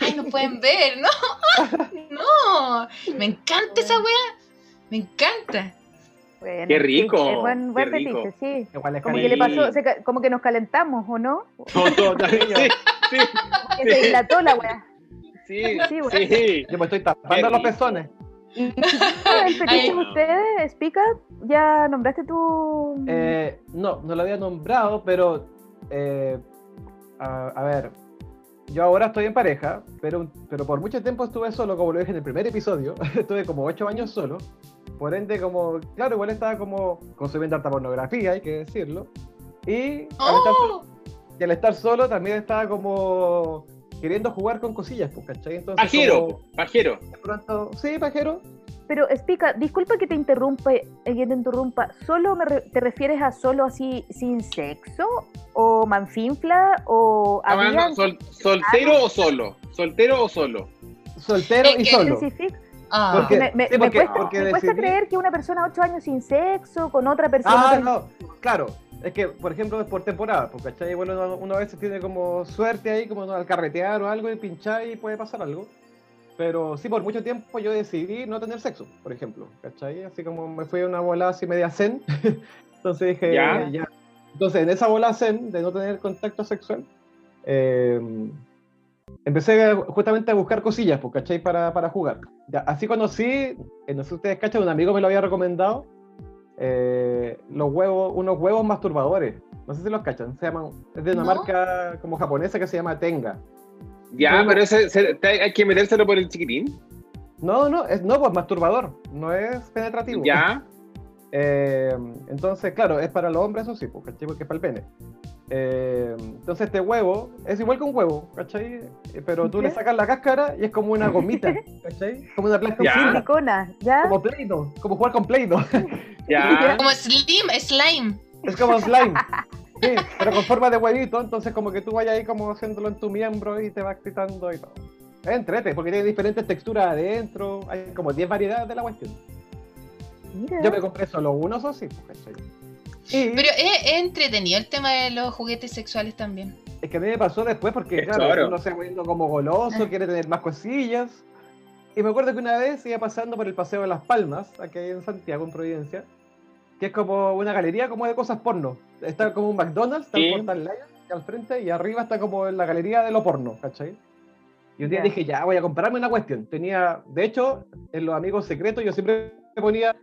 Ay, no pueden ver, no. no. Me encanta esa wea. Me encanta. Bueno, Qué sí, rico, es buen, qué buen rico. fetiche, sí. Igual es Como Sí. que le pasó, se como que nos calentamos, ¿o no? No, no, no, sí, sí, se dilató la wea. sí, Sí, sí. Yo me estoy tapando los rico. pezones. ¿Y el fetiche Ay, de no. ustedes, Spica? ¿Ya nombraste tu...? Eh, no, no lo había nombrado, pero eh, a, a ver, yo ahora estoy en pareja, pero, pero por mucho tiempo estuve solo, como lo dije en el primer episodio. estuve como ocho años solo. Por ende, como, claro, igual estaba como consumiendo harta pornografía, hay que decirlo. Y al, estar, ¡Oh! y al estar solo también estaba como queriendo jugar con cosillas, pues, ¿cachai? Entonces, Pajero, como, pajero. de pronto, sí, pajero. Pero explica, disculpa que te interrumpa, eh, que te interrumpa. ¿Solo me re- te refieres a solo así sin sexo? ¿O manfinfla? ¿O sol- ¿Soltero o solo? ¿Soltero o solo? Soltero y solo. Ah. Porque- me, me- sí, me porque- cuesta, porque me cuesta decidí- creer que una persona ocho años sin sexo con otra persona. Ah, no, claro. Es que, por ejemplo, es por temporada, porque ¿cachai? Bueno, uno, uno a veces tiene como suerte ahí, como al carretear o algo y pinchar y puede pasar algo. Pero sí, por mucho tiempo yo decidí no tener sexo, por ejemplo, ¿cachai? Así como me fui a una bola así media zen. Entonces dije, Ya. ya. Entonces, en esa bola zen de no tener contacto sexual, eh, empecé a- justamente a buscar cosillas, pues, ¿cachai? Para, para jugar. Ya, así conocí, eh, no sé si ustedes cachan, un amigo me lo había recomendado, eh, los huevos, unos huevos masturbadores. No sé si los cachan, se llaman, es de una No. marca como japonesa que se llama Tenga. Ya, pero ese, se- te- hay que metérselo por el chiquitín. No, no, es no, pues masturbador, no es penetrativo. Ya. Eh, entonces, claro, es para los hombres, eso sí, pues, ¿cachai? Porque es para el pene. Eh, entonces, este huevo es igual que un huevo, ¿cachai? Eh, Pero tú le sacas la cáscara y es como una gomita, ¿cachai? Como una plasta Ya. Silicona, ¿ya? como como jugar con Play-Doh. Ya. Como slim, slime. es como slime. Sí, pero con forma de huevito, entonces como que tú vayas ahí como haciéndolo en tu miembro y te vas excitando y todo. Es entrete, porque tiene diferentes texturas adentro, hay como 10 variedades de la cuestión. Mira. Yo me compré solo uno, eso sí, ¿cachai? Y Pero es, es entretenido el tema de los juguetes sexuales también. es que a mí me pasó después porque, Es claro, claro. uno se va poniendo como goloso, quiere tener más cosillas. Y me acuerdo que una vez iba pasando por el Paseo de las Palmas, aquí en Santiago, en Providencia, que es como una galería como de cosas porno. Está como un McDonald's, está Sí. Lion al frente y arriba está como la galería de lo porno, ¿cachai? Y un día dije, ya, voy a comprarme una cuestión. Tenía, de hecho, en los amigos secretos yo siempre me ponía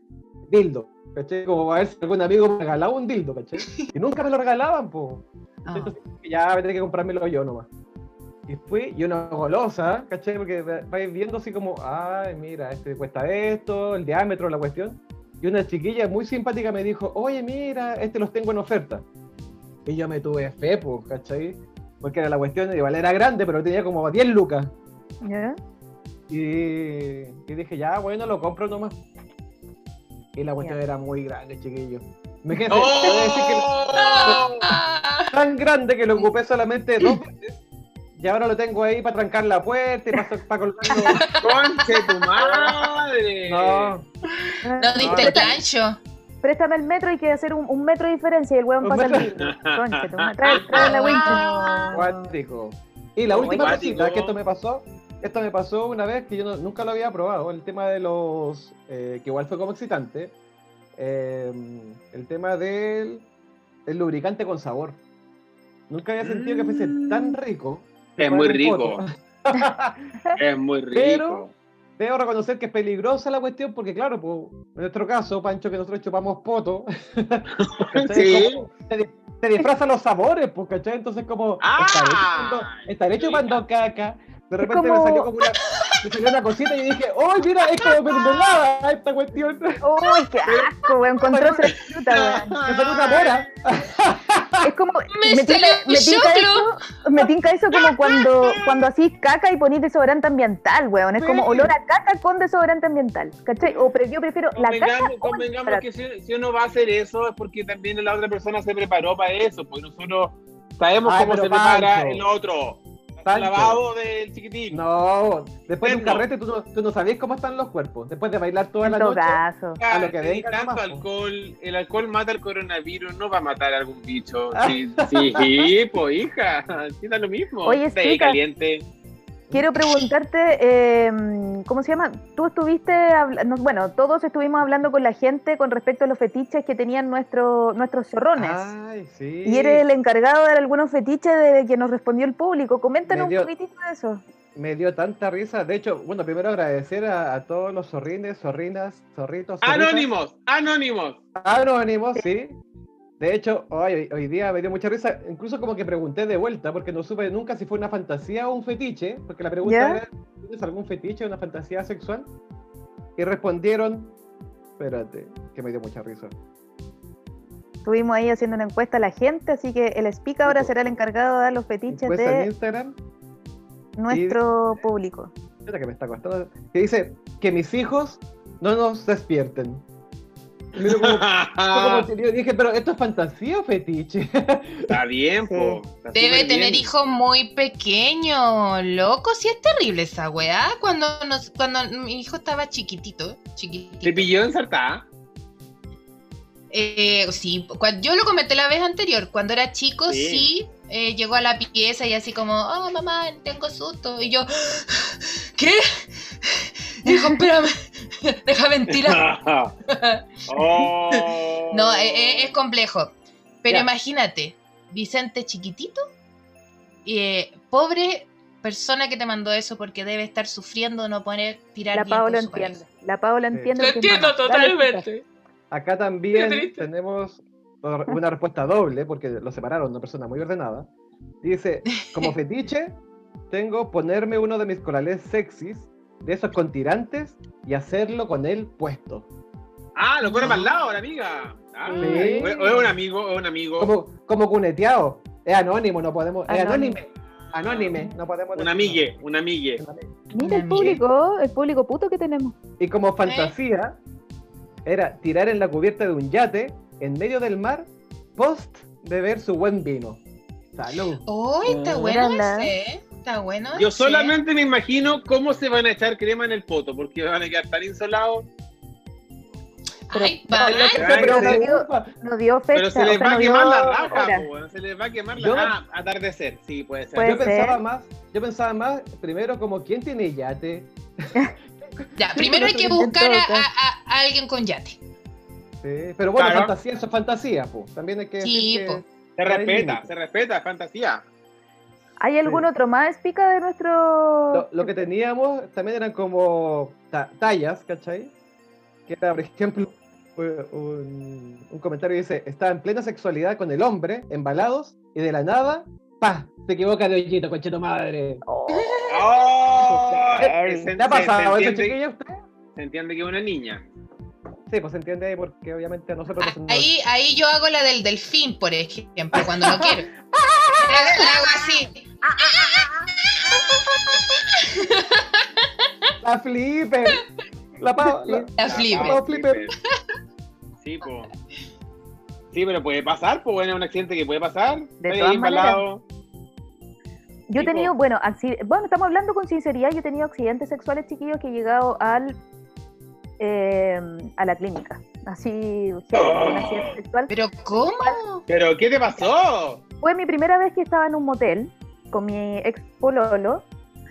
dildo, ¿cachai? Como a ver si algún amigo me regalaba un dildo, ¿cachai? Y nunca me lo regalaban, po. Ah. Entonces ya voy a tener que comprármelo yo nomás. Y fui, y una golosa, ¿cachai? Porque va- vais viendo así como, ay, mira, este cuesta esto, el diámetro, la cuestión. Y una chiquilla muy simpática me dijo, oye, mira, este los tengo en oferta. Y yo me tuve fe, pues, ¿cachai? Porque era la cuestión, igual era grande, pero tenía como 10 lucas. ¿Ya? Y, y dije, ya, bueno, lo compro nomás. Y la cuestión Ya. era muy grande, chiquillo. Me quedé, te voy a decir que ¡Oh! Ah, tan grande que lo ocupé solamente dos veces. Y ahora lo tengo ahí para trancar la puerta y para, para colgarlo. ¡Conche tu madre! No, no diste el plancho. Préstame el metro, hay que hacer un, un metro de diferencia y el huevón Un pasa el metro. tu madre. trae, trae la wincha. Y la última cosita que esto me pasó, esto me pasó una vez que yo no- nunca lo había probado, el tema de los, eh, que igual fue como excitante, eh, el tema del el lubricante con sabor. Nunca había sentido que fuese tan rico. Es muy rico. Es muy rico. Pero debo reconocer que es peligrosa la cuestión porque, claro, pues, en nuestro caso, Pancho, que nosotros chupamos poto. Sí. Di- te disfrazan los sabores, pues, ¿cachai? Entonces, como, ¡Ah! estaré chupando, estaré chupando caca. De repente me como- salió como una, me salió una cosita y dije, ¡oh, mira! Es como mermelada esta cuestión. Me Uy, qué asco, weón. Encontró esa fruta, weón. salió una mora. Es como. Me tinca- me tinca eso, me tinca eso como cuando, cuando hacís caca y ponís desodorante ambiental, weón. Es como olor a caca con desodorante ambiental. ¿Cachai? O pre- yo prefiero la caca. Convengamos, que si, si uno va a hacer eso es porque también la otra persona se preparó para eso, porque nosotros sabemos Ay, cómo pero se prepara Pancho. el otro. Pancho. El lavado del chiquitín. No, después de un carrete tú no, tú no sabías cómo están los cuerpos. Después de bailar toda la noche. a lo que venga tanto nomás, po. alcohol, el alcohol mata el coronavirus, no va a matar a algún bicho. Ah. Sí, sí, pues hija, sí da lo mismo. Oye, Está ahí caliente. Quiero preguntarte, eh, ¿cómo se llama? Tú estuviste, bueno, todos estuvimos hablando con la gente con respecto a los fetiches que tenían nuestro, nuestros zorrones. Ay, sí. Y eres el encargado de algunos fetiches de que nos respondió el público. Coméntanos dio- un poquitito de eso. Me dio tanta risa. De hecho, bueno, primero agradecer a, a todos los zorrines, zorrinas, zorritos. zorritas. Anónimos, anónimos. Anónimos, sí. De hecho, hoy, hoy día me dio mucha risa, incluso como que pregunté de vuelta, porque no supe nunca si fue una fantasía o un fetiche, porque la pregunta ¿Ya? era, ¿tienes algún fetiche o una fantasía sexual? Y respondieron, espérate, que me dio mucha risa. Estuvimos ahí haciendo una encuesta a la gente, así que el Speak ahora será el encargado de dar los fetiches Encuesta en de Instagram, nuestro público. espera que me está costando, que dice, que mis hijos no nos despierten. Como- como- yo dije, pero ¿esto es fantasía o fetiche? Está bien, po. está Debe tener hijos muy pequeños, loco. Sí es terrible esa weá. Cuando, nos, cuando mi hijo estaba chiquitito, ¿Te chiquitito. pilló ensartada? Eh, sí, yo lo comenté la vez anterior. Cuando era chico, Sí. sí, eh, llegó a la pieza y así como, oh mamá, tengo susto. Y yo, ¿qué? Dijo, espérame, deja ventilar. oh. No, eh, eh, es complejo. Pero Ya. imagínate, Vicente chiquitito, eh, pobre persona que te mandó eso porque debe estar sufriendo no poder tirar La su entiende. La Sí. entiende. Lo entiendo mamá. Dale, totalmente. Acá también tenemos una respuesta doble, porque lo separaron, una persona muy ordenada. Dice, como fetiche, tengo ponerme uno de mis colales sexys, de esos con tirantes, y hacerlo con él puesto. Ah, lo pone para el lado, la amiga. Ah, Sí. o, o es un amigo, o es un amigo. Como, como cuneteado. Es anónimo, no podemos. Es Anónimo. anónime. Anónime, no podemos. Un decir amigue, un amigue. nada. Mira el Una público, el público puto que tenemos. Y como fantasía, era tirar en la cubierta de un yate, en medio del mar, post beber su buen vino. Salud. Oh, está Ah. bueno ese. Está bueno. Yo ese. solamente me imagino cómo se van a echar crema en el poto, porque van a quedar tan insolados. Pero- Ay, no dio, no dio fecha. Pero se o les sea, va a no quemar dio la raja, po, se les va a quemar Yo- la Ah, atardecer, sí, puede ser. Puede Yo pensaba más, yo pensaba más, primero como quién tiene yate. Ya, primero hay que buscar a, alguien con yate. Sí, Pero bueno, Claro. fantasía, eso es fantasía, po. También hay que Sí, decir que po. Se respeta, se respeta, es fantasía. ¿Hay algún Sí. otro más, Pica, de nuestro...? lo, lo que teníamos también eran como ta- tallas, ¿cachai? Que era, por ejemplo, un, un comentario que dice, está en plena sexualidad con el hombre, embalados, y de la nada, ¡pa! Se equivoca de hoyito, concheto madre. Oh, ¡Oh! Heavy. Se- ¿Te ha se- se pasado eso, usted? Se entiende que es una niña. Sí, pues se entiende ahí porque obviamente a nosotros Ah, nos- Ahí, ahí yo hago la del delfín, por ejemplo, cuando no quiero. La, la hago así. La flipper. La, pa- la, La flipper. la flipper. Sí, po. Sí, pero puede pasar, pues bueno, es un accidente que puede pasar. De todas embalado. Yo he tenido, bueno, acci- bueno, estamos hablando con sinceridad, yo he tenido accidentes sexuales chiquillos que he llegado al eh, a la clínica. Así, heavy, un accidente sexual. Pero ¿cómo? ¿Pero qué te pasó? Fue mi primera vez que estaba en un motel con mi ex pololo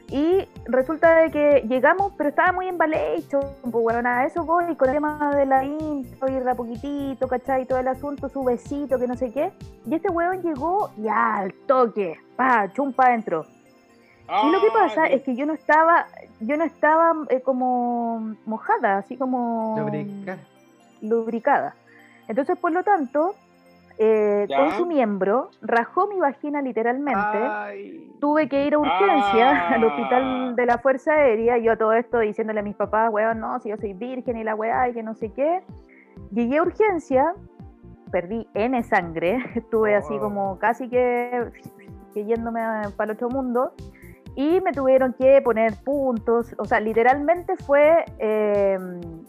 y resulta de que llegamos, pero estaba muy embalhecho, pues bueno, a eso voy con el tema de la intro, ir de a poquitito, ¿cachai? Todo el asunto, su besito, que no sé qué. Y este huevón llegó ya al toque, pa, chumpa adentro. Y lo que pasa Ah, es que yo no estaba, yo no estaba eh, como mojada, así como Lubricar. lubricada. Entonces, por lo tanto, eh, con su miembro rajó mi vagina literalmente. Ay. Tuve que ir a urgencia Ah. al hospital de la Fuerza Aérea. Yo todo esto diciéndole a mis papás, weón, no, si yo soy virgen y la weá y que no sé qué. Llegué a urgencia, perdí N sangre, estuve así Oh. como casi que, que yéndome para el otro mundo. Y me tuvieron que poner puntos, o sea, literalmente fue, eh,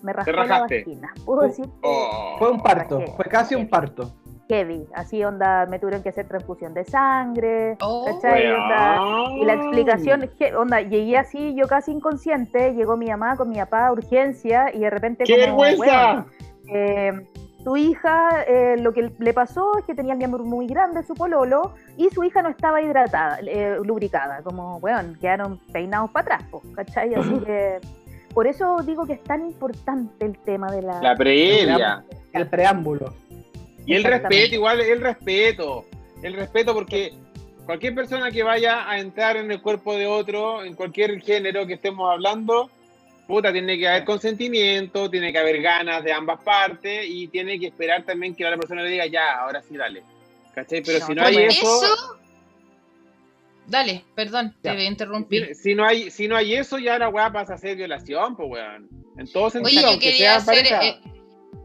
me rajó la vagina. Puedo Oh. decir que Oh. Fue un parto, Rajé. fue casi un parto. Heavy, así onda, me tuvieron que hacer transfusión de sangre, Oh, ¿cachai? Onda, y la explicación, onda, llegué así, yo casi inconsciente, llegó mi mamá con mi papá a urgencia y de repente ¡Qué como, vergüenza! "Weón, eh, tu hija, eh, lo que le pasó es que tenía el miembro muy grande, su pololo, y su hija no estaba hidratada, eh, lubricada, como, weón, quedaron peinados para atrás, po, ¿cachai? Así que, por eso digo que es tan importante el tema de la... La previa. El preámbulo. Y el respeto, igual el respeto. El respeto porque cualquier persona que vaya a entrar en el cuerpo de otro, en cualquier género que estemos hablando, puta, tiene que haber consentimiento, tiene que haber ganas de ambas partes y tiene que esperar también que la otra persona le diga, ya, ahora sí, dale. ¿Cachai? Pero si no hay eso... Dale, perdón, te interrumpí. Si, si, no hay, si no hay eso, ya la weá pasa a ser violación, pues weón. En todo sentido, Oye, yo quería hacer, eh,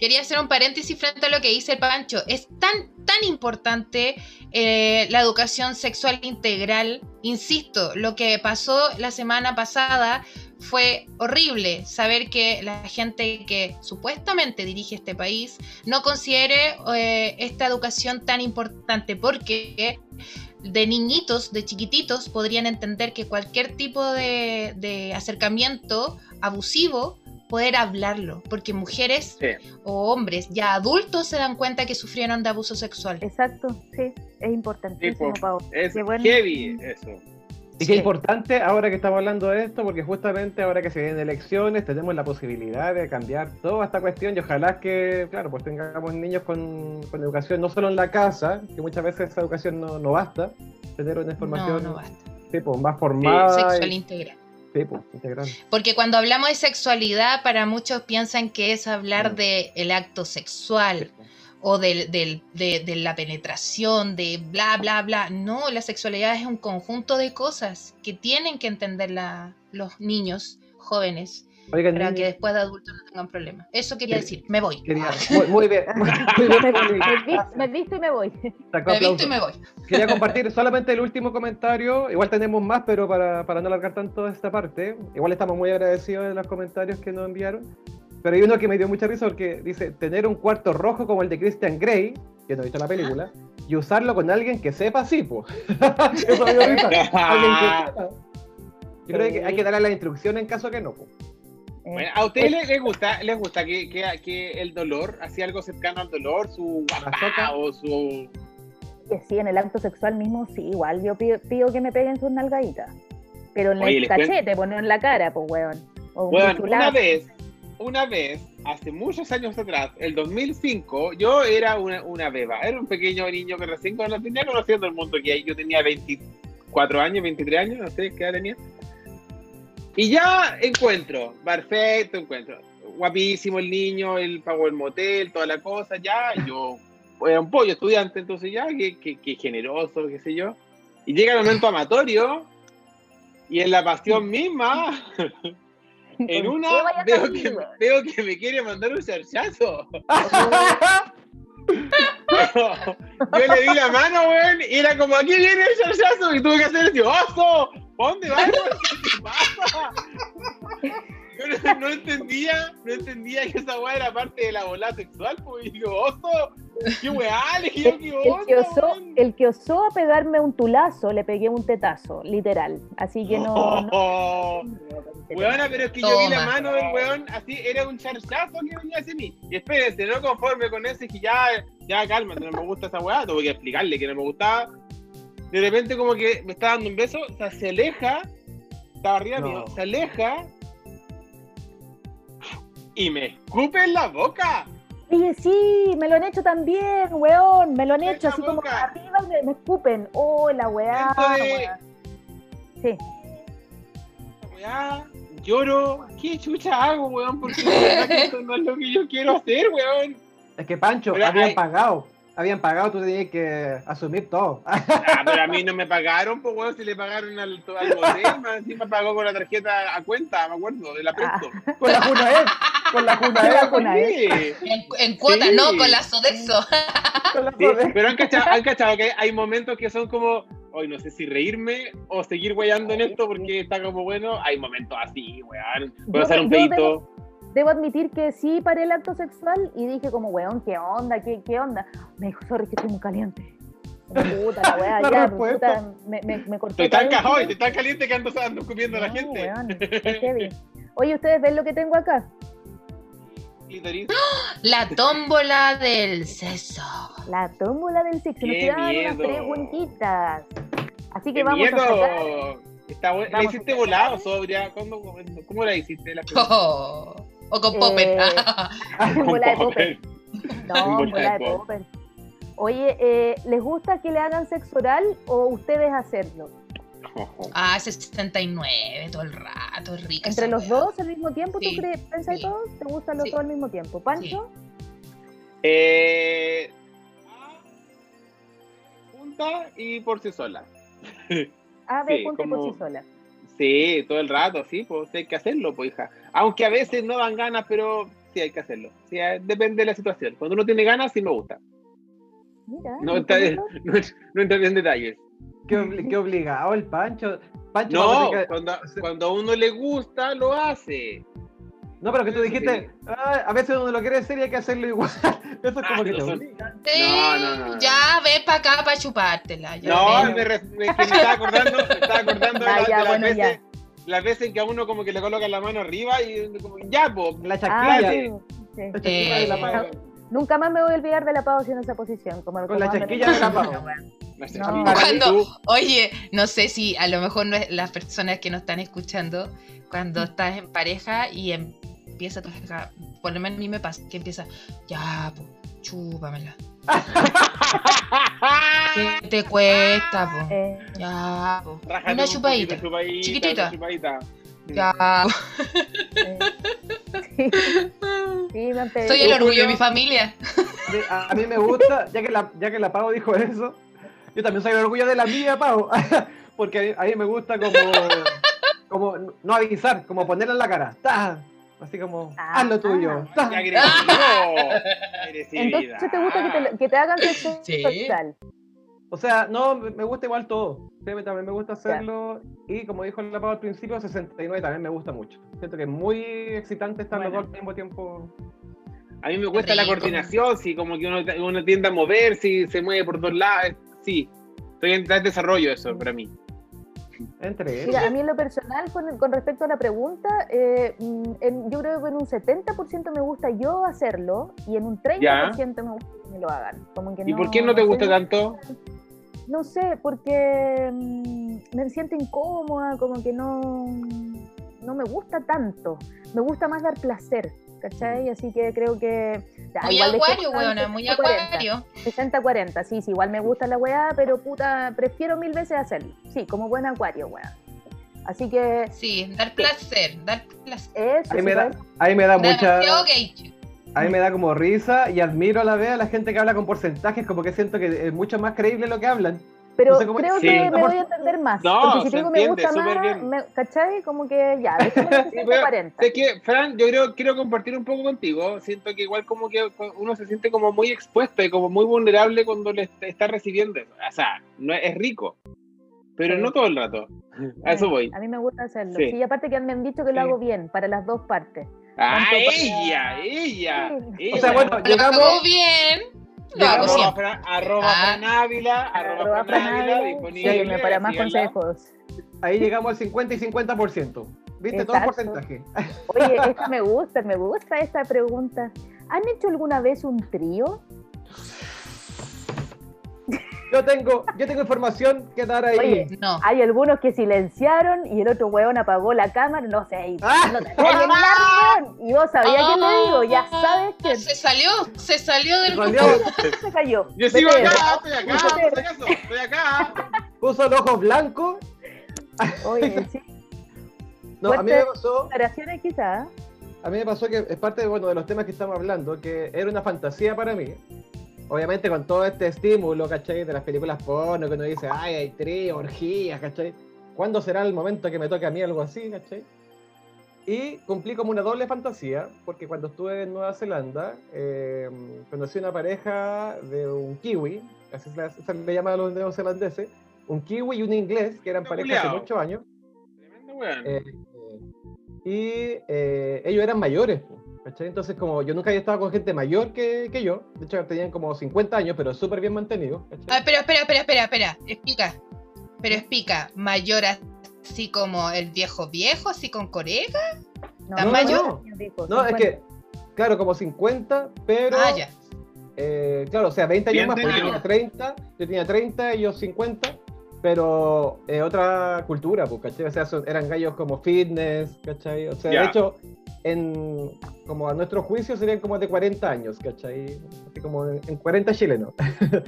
quería hacer un paréntesis frente a lo que dice el Pancho. Es tan, tan importante eh, la educación sexual integral. Insisto, lo que pasó la semana pasada fue horrible saber que la gente que supuestamente dirige este país no considere eh, esta educación tan importante porque de niñitos, de chiquititos, podrían entender que cualquier tipo de, acercamiento abusivo, poder hablarlo, porque mujeres o hombres ya adultos se dan cuenta que sufrieron de abuso sexual. Exacto, sí, es importantísimo, Pau. Es heavy eso. Y qué importante ahora que estamos hablando de esto, porque justamente ahora que se vienen elecciones tenemos la posibilidad de cambiar toda esta cuestión y ojalá que, claro, pues tengamos niños con, educación no solo en la casa, que muchas veces esa educación no, no basta, tener una información no, basta. Tipo, más formada. Sexual integral. Integral. Porque cuando hablamos de sexualidad, para muchos piensan que es hablar del el acto sexual o de, la penetración, de bla, bla, bla. No, la sexualidad es un conjunto de cosas que tienen que entender los niños jóvenes para que después de adultos no tengan problemas. Eso quería decir, me voy. muy, bien. me, visto y me voy. Me visto y me voy. Quería compartir solamente el último comentario. Igual tenemos más, pero para, para no alargar tanto esta parte. Igual estamos muy agradecidos de los comentarios que nos enviaron. Pero hay uno que me dio mucha risa porque dice, tener un cuarto rojo como el de Christian Grey, que no he visto la película, y usarlo con alguien que sepa así, pues. Eso me dio risa. Yo creo que hay que darle la instrucción en caso que no, pues. Bueno, ¿A ustedes les, gusta, les gusta que, que, el dolor, así algo cercano al dolor, su guapa o su... Que sí, en el acto sexual mismo, sí, igual yo pido, pido que me peguen sus nalgaditas. Pero en el cachete, pues no en la cara, pues, weón. O una vez, una vez, hace muchos años atrás, el 2005, yo era una, una beba, era un pequeño niño que recién tenía conociendo el mundo que hay. Yo tenía 24 años, 23 años, no sé qué edad tenía. Y ya encuentro, perfecto, encuentro. Guapísimo el niño, él pagó el motel, toda la cosa, ya. Yo era un pollo estudiante, entonces ya, qué generoso, qué sé yo. Y llega el momento amatorio, y en la pasión misma. En una veo que, veo que, me quiere mandar un cerchazo. yo le di la mano, weón, y era como, aquí viene el cerchazo, y tuve que hacer el oso, ¿dónde vas? ¿Qué pasa? Yo no, entendía, no entendía que esa weá era parte de la bola sexual, pues, y digo, oso, qué weá, le dije, qué oso. El que, osó, el que osó a pegarme un tulazo, le pegué un tetazo, literal, así que no... no... Weona, pero es que yo vi la mano del weón, así era un charchazo que venía hacia mí. Y espérense, no conforme con eso, que ya, ya cálmate, no me gusta esa weá, tuve que explicarle que no me gustaba. De repente como que me estaba dando un beso, o sea, se aleja, estaba arriba mío, se aleja y me escupe en la boca. Oye, sí, me lo han hecho también, weón, me lo han hecho, así como arriba y me, escupen. Oh, la weá. Sí. Weá, lloro. ¿Qué chucha hago, weón? Porque esto no es lo que yo quiero hacer, weón. Es que Pancho, habían pagado habían pagado, tú tenías que asumir todo. Ah, pero a mí no me pagaron, pues bueno, si le pagaron al, al hotel, encima pagó con la tarjeta a cuenta, me acuerdo, de la presto. Ah. con la Juna E, con la Juna E. En, en cuota, no, con la Sodexo. pero han cachado, han cachado que hay momentos que son como, hoy no sé si reírme o seguir weyando en esto porque está como bueno, hay momentos así, weón, puedo hacer un pedito debo admitir que sí paré el acto sexual y dije como, weón, ¿qué onda? ¿Qué, qué onda? Me dijo, sorry, que estoy muy caliente. Puta, la weá, ya, puta, me, me, me corté. Te están cajón, te están caliente que ando, ando comiendo a la gente. Weón, Oye, ¿ustedes ven lo que tengo acá? La tómbola del sexo. La tómbola del sexo. Nos quedaban unas preguntitas. Así que Qué vamos miedo. a sacar... Está, ¿La hiciste volado, sobria? ¿Cómo, ¿Cómo la hiciste? La oh. O con Popper. Eh, bola de Popper. No, bola de Popper. Oye, eh, ¿les gusta que le hagan sexo oral o ustedes hacerlo? Ah, 69 todo el rato, es rica. Entre los dos al mismo tiempo, Sí, ¿tú crees, pensás sí. todos? ¿Te gustan los Sí. dos al mismo tiempo? ¿Pancho? Eh, junta y por sí sola. A, B, Sí, punto y por sí sola. Sí, todo el rato, sí, pues hay que hacerlo, pues hija. Aunque a veces no dan ganas, pero sí hay que hacerlo. Sí, eh, depende de la situación. Cuando uno tiene ganas, sí me gusta. Mira, No, ¿y está, no, no en detalles. Qué, qué obligado el Pancho. Pancho, No, que- cuando, cuando a uno le gusta, lo hace. no, pero que tú dijiste, "Ah, a veces uno lo quiere hacer y hay que hacerlo igual. Eso es como Ah, que no te son- obligan. Sí, No, no, no, no. Ya, ven para acá para chupártela. Ya No, me, re- me- estaba acordando, me estaba acordando de, Ah, la- ya, de las, bueno, veces, las veces en que a uno como que le colocan la mano arriba y como, ya, pues. La Ah, chaquilla. sí, Cállate. sí. La chaquilla de la Eh, Pau. Nunca más me voy a olvidar de la Pau en esa posición. Como Con la anda- de la Pau. No. Cuando- Oye, no sé si a lo mejor no es- las personas que nos están escuchando, cuando estás en pareja y em- empieza tu pareja, por lo menos a mí me pasa, que empieza, ya, po, chúpamela. ¿Qué te cuesta, po? Eh, Ya, po. Rájate Una un chupadita. poquito, chupadita, Chiquitita. una chupadita. Ya. eh. Sí, sí, me han pedido. Soy el orgullo de mi familia. Sí, A a mí me gusta, ya que la, ya que la Pau dijo eso, yo también soy el orgullo de la mía, Pau. Porque a mí, a mí me gusta como, como no avisar, como ponerla en la cara. ¡Ta! Así como, Ah. haz lo tuyo. Entonces te gusta que te, que te hagan sexo Sí. sexual. O sea, no, me gusta igual todo. También me gusta hacerlo. Y como dijo la Pau al principio, 69 también me gusta mucho. Siento que es muy excitante estar los Bueno. dos al mismo tiempo. A mí me cuesta la coordinación, sí, como que uno, uno tiende a mover, si se mueve por dos lados, sí. Estoy en en desarrollo eso para mí. Entre Mira, a mí en lo personal, con, con respecto a la pregunta, eh, mm, en- yo creo que en un 70% me gusta yo hacerlo y en un 30% me gusta que me lo hagan. Como que ¿Y por qué no te gusta tanto? No sé, porque mm, me siento incómoda, como que no, no me gusta tanto. Me gusta más dar placer, ¿cachai? Así que creo que... ya, Muy igual acuario, weona, muy 60-40. acuario. 60-40, sí, sí, igual me gusta la weá, pero puta, prefiero mil veces hacerlo. Sí, como buen acuario, weá. Así que Sí, dar placer, dar placer. eso. Ahí sí, me da, pues, ahí me da mucha. Demasiado gay. A mí me da como risa y admiro a la vez a la gente que habla con porcentajes, como que siento que es mucho más creíble lo que hablan. Pero no sé cómo- creo Sí. que me voy a entender más. No, porque si te digo me entiende gusta más, me- ¿cachai? Como que ya, en Sí, pero 60-40. sé que, Fran, yo creo, quiero compartir un poco contigo. Siento que igual como que uno se siente como muy expuesto y como muy vulnerable cuando le est- está recibiendo eso. O sea, no es, rico, pero Sí. no todo el rato. A eso voy. A mí me gusta hacerlo. Sí. Sí, y aparte que me han dicho que lo Sí. hago bien, para las dos partes. Ah, ella, ella, ella. O sea, bueno, Lo llegamos. hago bien, lo hago siempre. Fran, arroba Ah. Fran Ávila, arroba Arroba Fran Ávila, Fran Ávila, disponible. sígueme para más consejos. Ahí llegamos al 50 y 50%. ¿Viste? Todo el Exacto. porcentaje. Oye, esta me gusta, me gusta esta pregunta. ¿Han hecho alguna vez un trío? Yo tengo, yo tengo información que dar ahí. Oye, No. Hay algunos que silenciaron y el otro huevón apagó la cámara, no sé, y, ¡Ah! no weón. y vos sabías quién le digo, ya sabes quién Se salió, se salió del grupo. se cayó. Yo sigo acá, estoy acá, por si acaso, estoy acá. Puso los ojos blancos. Oye, sí, No, a mí me pasó, declaraciones quizás. a mí me pasó que es parte bueno, de los temas que estamos hablando, que era una fantasía para mí. Obviamente con todo este estímulo, ¿cachai? De las películas porno, que uno dice, ay, hay trío, orgías, ¿cachai? ¿Cuándo será el momento que me toque a mí algo así, ¿cachai? Y cumplí como una doble fantasía, porque cuando estuve en Nueva Zelanda, eh, conocí una pareja de un kiwi, así se, se le llama a los neozelandeses, un kiwi y un inglés, que eran pareja hace muchos años. Tremendo weón. Eh, eh, y eh, ellos eran mayores, ¿cachai? Entonces, como yo nunca había estado con gente mayor que, que yo, de hecho tenían como 50 años, pero súper bien mantenidos. ¿cachai? Ah, espera, espera, espera, espera, espera. Explica. Pero explica, mayor así como el viejo viejo, así con corega. No, ¿Tan no, mayor? no, es 50. que, claro, como 50, pero, Ah, ya. eh, claro, o sea, 20 años Bien más, porque yo tenía 30, yo tenía 30, ellos 50, pero eh, otra cultura, pues, ¿cachai? O sea, son- eran gallos como fitness, ¿cachai? O sea, de hecho, en, como a nuestro juicio serían como de 40 años, ¿cachai? Así como en, en 40 chilenos.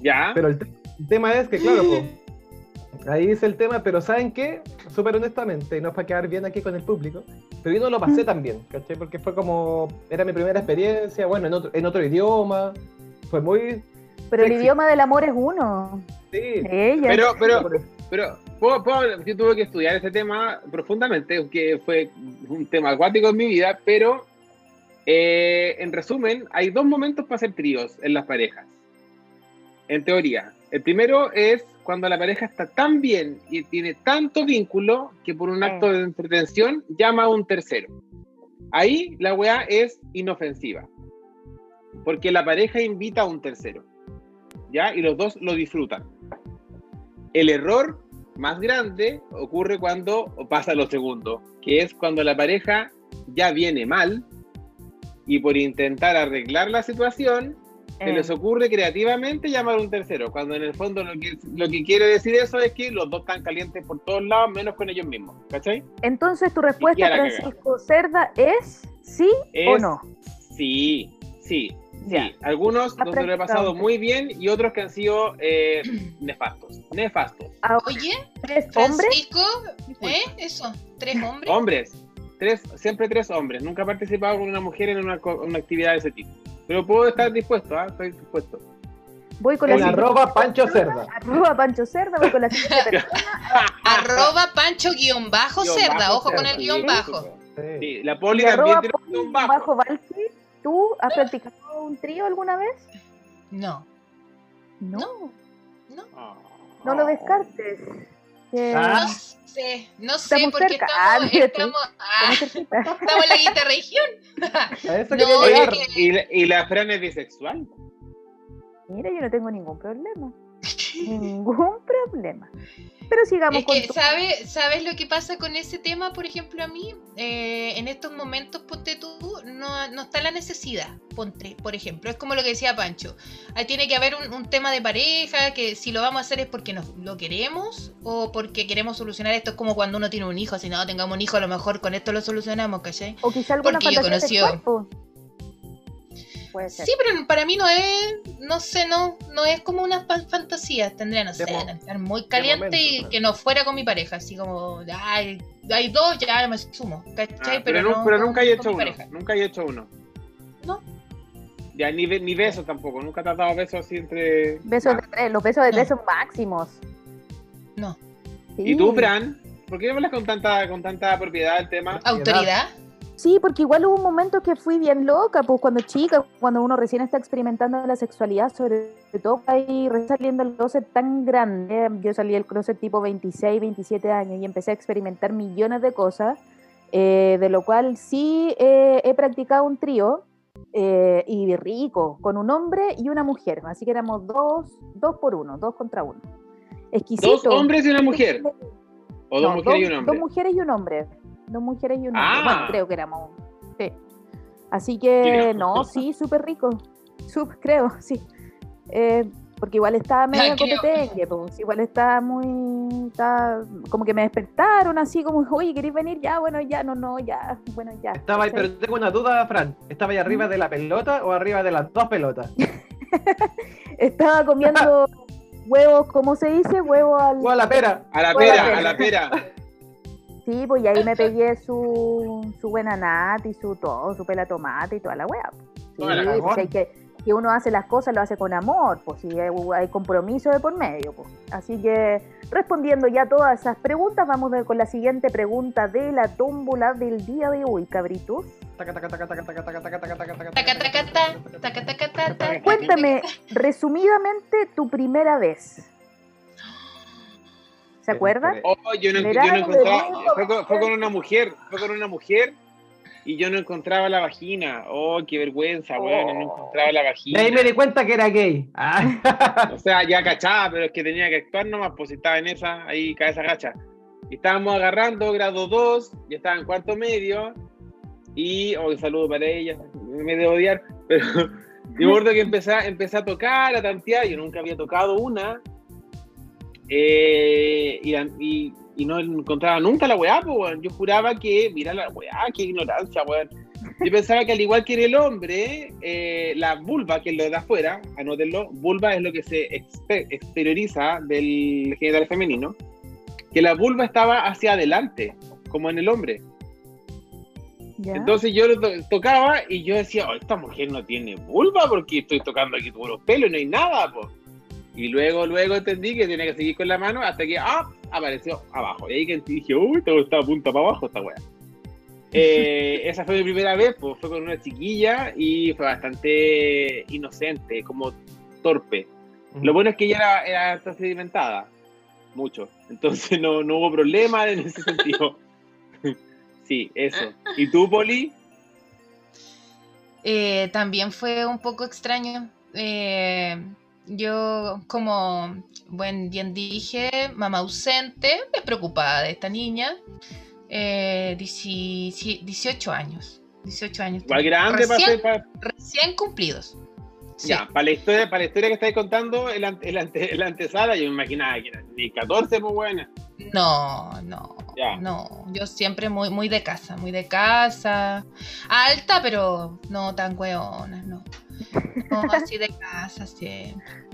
Ya. Pero el, te- el tema es que, claro, pues, ahí dice el tema, pero ¿saben qué? Súper honestamente, y no es para quedar bien aquí con el público, pero yo no lo pasé tan bien, ¿cachai? Porque fue como, era mi primera experiencia, bueno, en otro, en otro idioma, fue muy... Pero el idioma del amor es uno. Sí. Ella. Pero, pero, pero, ¿puedo- puedo- yo tuve que estudiar ese tema profundamente, aunque fue un tema acuático en mi vida, pero eh, en resumen, hay dos momentos para hacer tríos en las parejas. En teoría. El primero es cuando la pareja está tan bien y tiene tanto vínculo que por un acto de entretención llama a un tercero. Ahí la weá es inofensiva. Porque la pareja invita a un tercero. ¿Ya? Y los dos lo disfrutan. El error más grande ocurre cuando pasa lo segundo, que es cuando la pareja ya viene mal y por intentar arreglar la situación, se Eh. les ocurre creativamente llamar a un tercero, cuando en el fondo lo que, lo que quiere decir eso es que los dos están calientes por todos lados, menos con ellos mismos, ¿cachai? Entonces tu respuesta, Francisco Cerda, es sí o no. Sí, sí, Sí. Algunos Ha donde lo he pasado muy bien y otros que han sido eh, nefastos, nefastos. Ahora, Oye, ¿tres hombres? Francisco, ¿eh? Eso, tres hombres. Hombres, tres, siempre tres hombres. Nunca he participado con una mujer en una, co- una actividad de ese tipo. Pero puedo estar dispuesto, ¿ah? Estoy dispuesto. Voy con la En siguiente arroba Pancho Cerda. arroba Pancho Cerda, voy con la siguiente persona. Arroba pancho guion bajo Guión cerda, bajo ojo con el sí, guion bajo. Sí. Sí, la poli también tiene un guion bajo. bajo. Valky, ¿tú has practicado un trío alguna vez? No, No, no, no lo descartes. Que- Ah. no sé, no sé Estamos porque cerca. estamos, Ah, estamos, ah, estamos en la quinta región. No, que- ¿y, la, ¿y la Fran es bisexual? Mira, yo no tengo ningún problema. Ningún problema. Pero sigamos Es con que, tu- ¿sabes, ¿sabes lo que pasa con ese tema? Por ejemplo, a mí, eh, en estos momentos, ponte tú, no, no está la necesidad, ponte, por ejemplo. Es como lo que decía Pancho. Ahí tiene que haber un, un tema de pareja, que si lo vamos a hacer es porque nos lo queremos o porque queremos solucionar esto. Es como cuando uno tiene un hijo, si no, tengamos un hijo, a lo mejor con esto lo solucionamos, ¿cachai? O quizá alguna porque yo fantasía conocí- sexual, po. Puede ser. Sí, pero para mí no es, no sé, no, no es como unas fa- fantasías. Tendría, no sé, De mo- estar muy caliente momento, y claro. que no fuera con mi pareja, así como, ay, hay dos, ya me sumo, ¿cachai? Ah, pero, nu- no pero nunca he hecho uno. pareja. Nunca he hecho uno. No. Ya, ni, ni besos tampoco. Nunca te has dado besos así entre. Besos de tres, los besos de No. tres son máximos. No. Sí. ¿Y tú, Fran? ¿Por qué hablas con tanta, con tanta propiedad del tema? ¿Autoridad? Sí, porque igual hubo un momento que fui bien loca, pues cuando chica, cuando uno recién está experimentando la sexualidad, sobre todo ahí saliendo del closet tan grande, yo salí del closet tipo 26, 27 años y empecé a experimentar millones de cosas, eh, de lo cual sí eh, he practicado un trío eh, y rico, con un hombre y una mujer, así que éramos dos, dos por uno, dos contra uno. Exquisito. ¿Dos hombres y una mujer? ¿O dos No, mujeres y un hombre? Dos mujeres y un hombre. Dos mujeres y un hombre. Ah. Bueno, creo que éramos. Sí. Así que, no, sí, súper rico. Sup- creo, sí. Eh, porque igual estaba medio competencia, pues. Igual estaba muy. estaba- como que me despertaron así, como, oye, ¿queréis venir? Ya, bueno, ya, no, no, ya, bueno, ya. Estaba ahí, pero tengo una duda, Fran. ¿Estaba ahí arriba de la pelota o arriba de las dos pelotas? Estaba comiendo huevos, ¿cómo se dice? Huevo al. O a la pera. A la pera. a la pera. Sí, pues y ahí me pegué su, su buena nat y su todo, su pela tomate y toda la wea. Sí, porque hay que, que uno hace las cosas, lo hace con amor, pues si hay, compromiso de por medio. Pues. Así que respondiendo ya todas esas preguntas, vamos con la siguiente pregunta de la tómbola del día de hoy, cabritos. Cuéntame resumidamente tu primera vez. ¿Se acuerdan? Oh, yo no, yo no de encontraba. Fue con, fue con una mujer, fue con una mujer y yo no encontraba la vagina. Oh, qué vergüenza, weón. No encontraba la Y ahí vagina. me di cuenta que era gay. Ah. O sea, ya cachaba, pero es que tenía que actuar nomás, pues estaba en esa, ahí cabeza gacha. Y estábamos agarrando grado 2, y estaba en cuarto medio, y, oh, un saludo para ella, me debo odiar, pero yo me acuerdo que empecé, a- empecé a tocar, a tantear, yo nunca había tocado una, eh, y, la- y- y no encontraba nunca la weá, pues, weón. yo juraba que, mira la weá, qué ignorancia, weón. Yo pensaba que al igual que en el hombre, eh, la vulva, que es lo de afuera, anótenlo, vulva es lo que se exterioriza del genital femenino, que la vulva estaba hacia adelante, como en el hombre. Entonces yo lo tocaba y yo decía, oh, esta mujer no tiene vulva porque estoy tocando aquí todos los pelos y no hay nada, pues. Y luego, luego entendí que tenía que seguir con la mano hasta que ¡ah! apareció abajo. Y ahí que dije, uy, todo está punta para abajo esta weá. Eh, esa fue mi primera vez, pues fue con una chiquilla y fue bastante inocente, como torpe. Lo bueno es que ella era, era sedimentada, mucho. Entonces no, no hubo problema en ese sentido. sí, eso. ¿Y tú, Poli? Eh, también fue un poco extraño. Eh, yo, como buen bien dije, mamá ausente, me preocupada de esta niña. Eh, 18 años. 18 años. Igual grande recién, para, recién cumplidos. Ya, para la historia, para la historia que estáis contando, el, el, antesala, yo me imaginaba que era ni 14, pues buena. No, no. No, yo siempre muy, muy de casa, muy de casa. Alta, pero no tan hueona, no. No, así de casa siempre.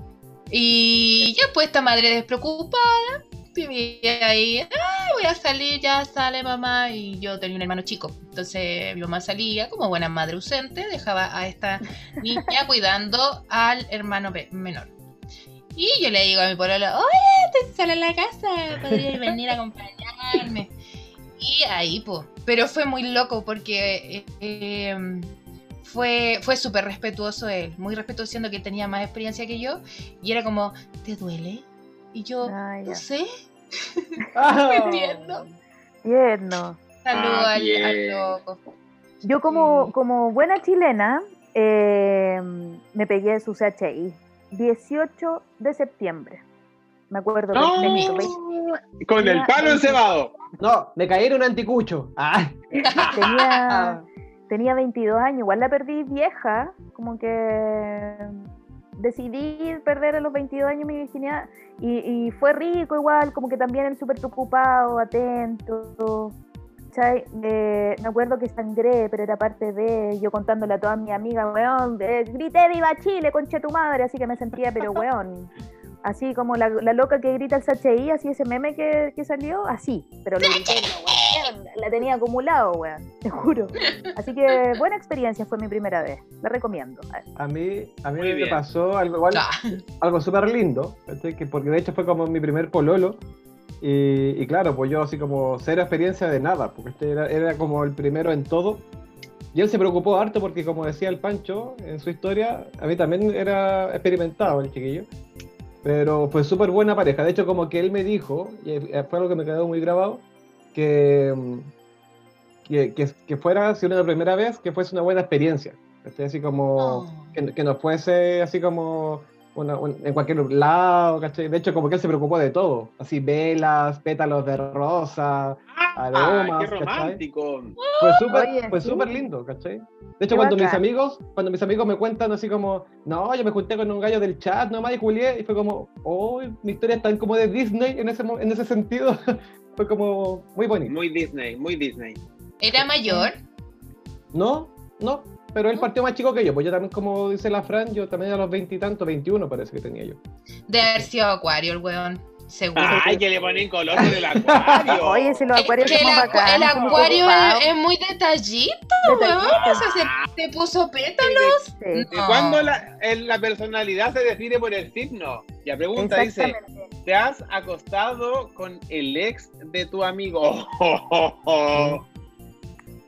Y ya pues esta madre despreocupada, vivía ahí, voy a salir, ya sale mamá, y yo tenía un hermano chico, entonces mi mamá salía como buena madre ausente, dejaba a esta niña cuidando al hermano menor. Y yo le digo a mi pueblo, oye, te sale en la casa, podrías venir a acompañarme. Y ahí, pues, pero fue muy loco porque... Eh, em, fue, fue súper respetuoso él, muy respetuoso siendo que tenía más experiencia que yo, y era como, ¿te duele? Y yo, no sé, no entiendo. Tierno. Saludos ah, al, loco. Yo como, como buena chilena, eh, me pegué su CHI, 18 de septiembre. Me acuerdo Con el palo encebado. No, me caí en un anticucho. Ah. Tenía, tenía 22 años, igual la perdí vieja, como que decidí perder a los 22 años mi virginidad y, fue rico igual, como que también él súper preocupado, atento. Eh, me acuerdo que sangré, pero era parte de yo contándole a todas mis amigas, weón, grité viva Chile, conche tu madre, así que me sentía, pero weón, así como la, loca que grita el CHI, así ese meme que, que salió, así, pero lo grité, la tenía acumulado, weón, te juro. Así que buena experiencia fue mi primera vez, la recomiendo. A mí, a mí me pasó algo igual, algo súper lindo, que porque de hecho fue como mi primer pololo. Y, claro, pues yo así como cero experiencia de nada, porque este era, era como el primero en todo. Y él se preocupó harto porque, como decía el Pancho en su historia, a mí también era experimentado el chiquillo. Pero fue súper buena pareja. De hecho, como que él me dijo, y fue algo que me quedó muy grabado, que, que, que, fuera, si una primera vez, que fuese una buena experiencia. Así como, oh. que, que, no fuese así como en cualquier lado, ¿cachai? De hecho, como que él se preocupó de todo. Así, velas, pétalos de rosa, ah, aromas. ¡Qué romántico! Fue súper fue súper lindo, ¿cachai? De hecho, cuando mis amigos, cuando mis amigos me cuentan así como, no, yo me junté con un gallo del chat nomás y Julié, y fue como, oh, mi historia es tan como de Disney en ese, en ese sentido. fue como muy bonito. Muy Disney, muy Disney. ¿Era mayor? No, no, pero él partió más chico que yo, pues yo también, como dice la Fran, yo también a los veintitantos, veintiuno parece que tenía yo. De haber sido acuario el weón. Seguro. Ay, que le ponen color del acuario. Oye, si los acuarios es que el, bacán, el acuario es, muy detallito, weón. O sea, se, se puso pétalos. ¿De cuándo la, la, personalidad se define por el signo? La pregunta dice: ¿Te has acostado con el ex de tu amigo?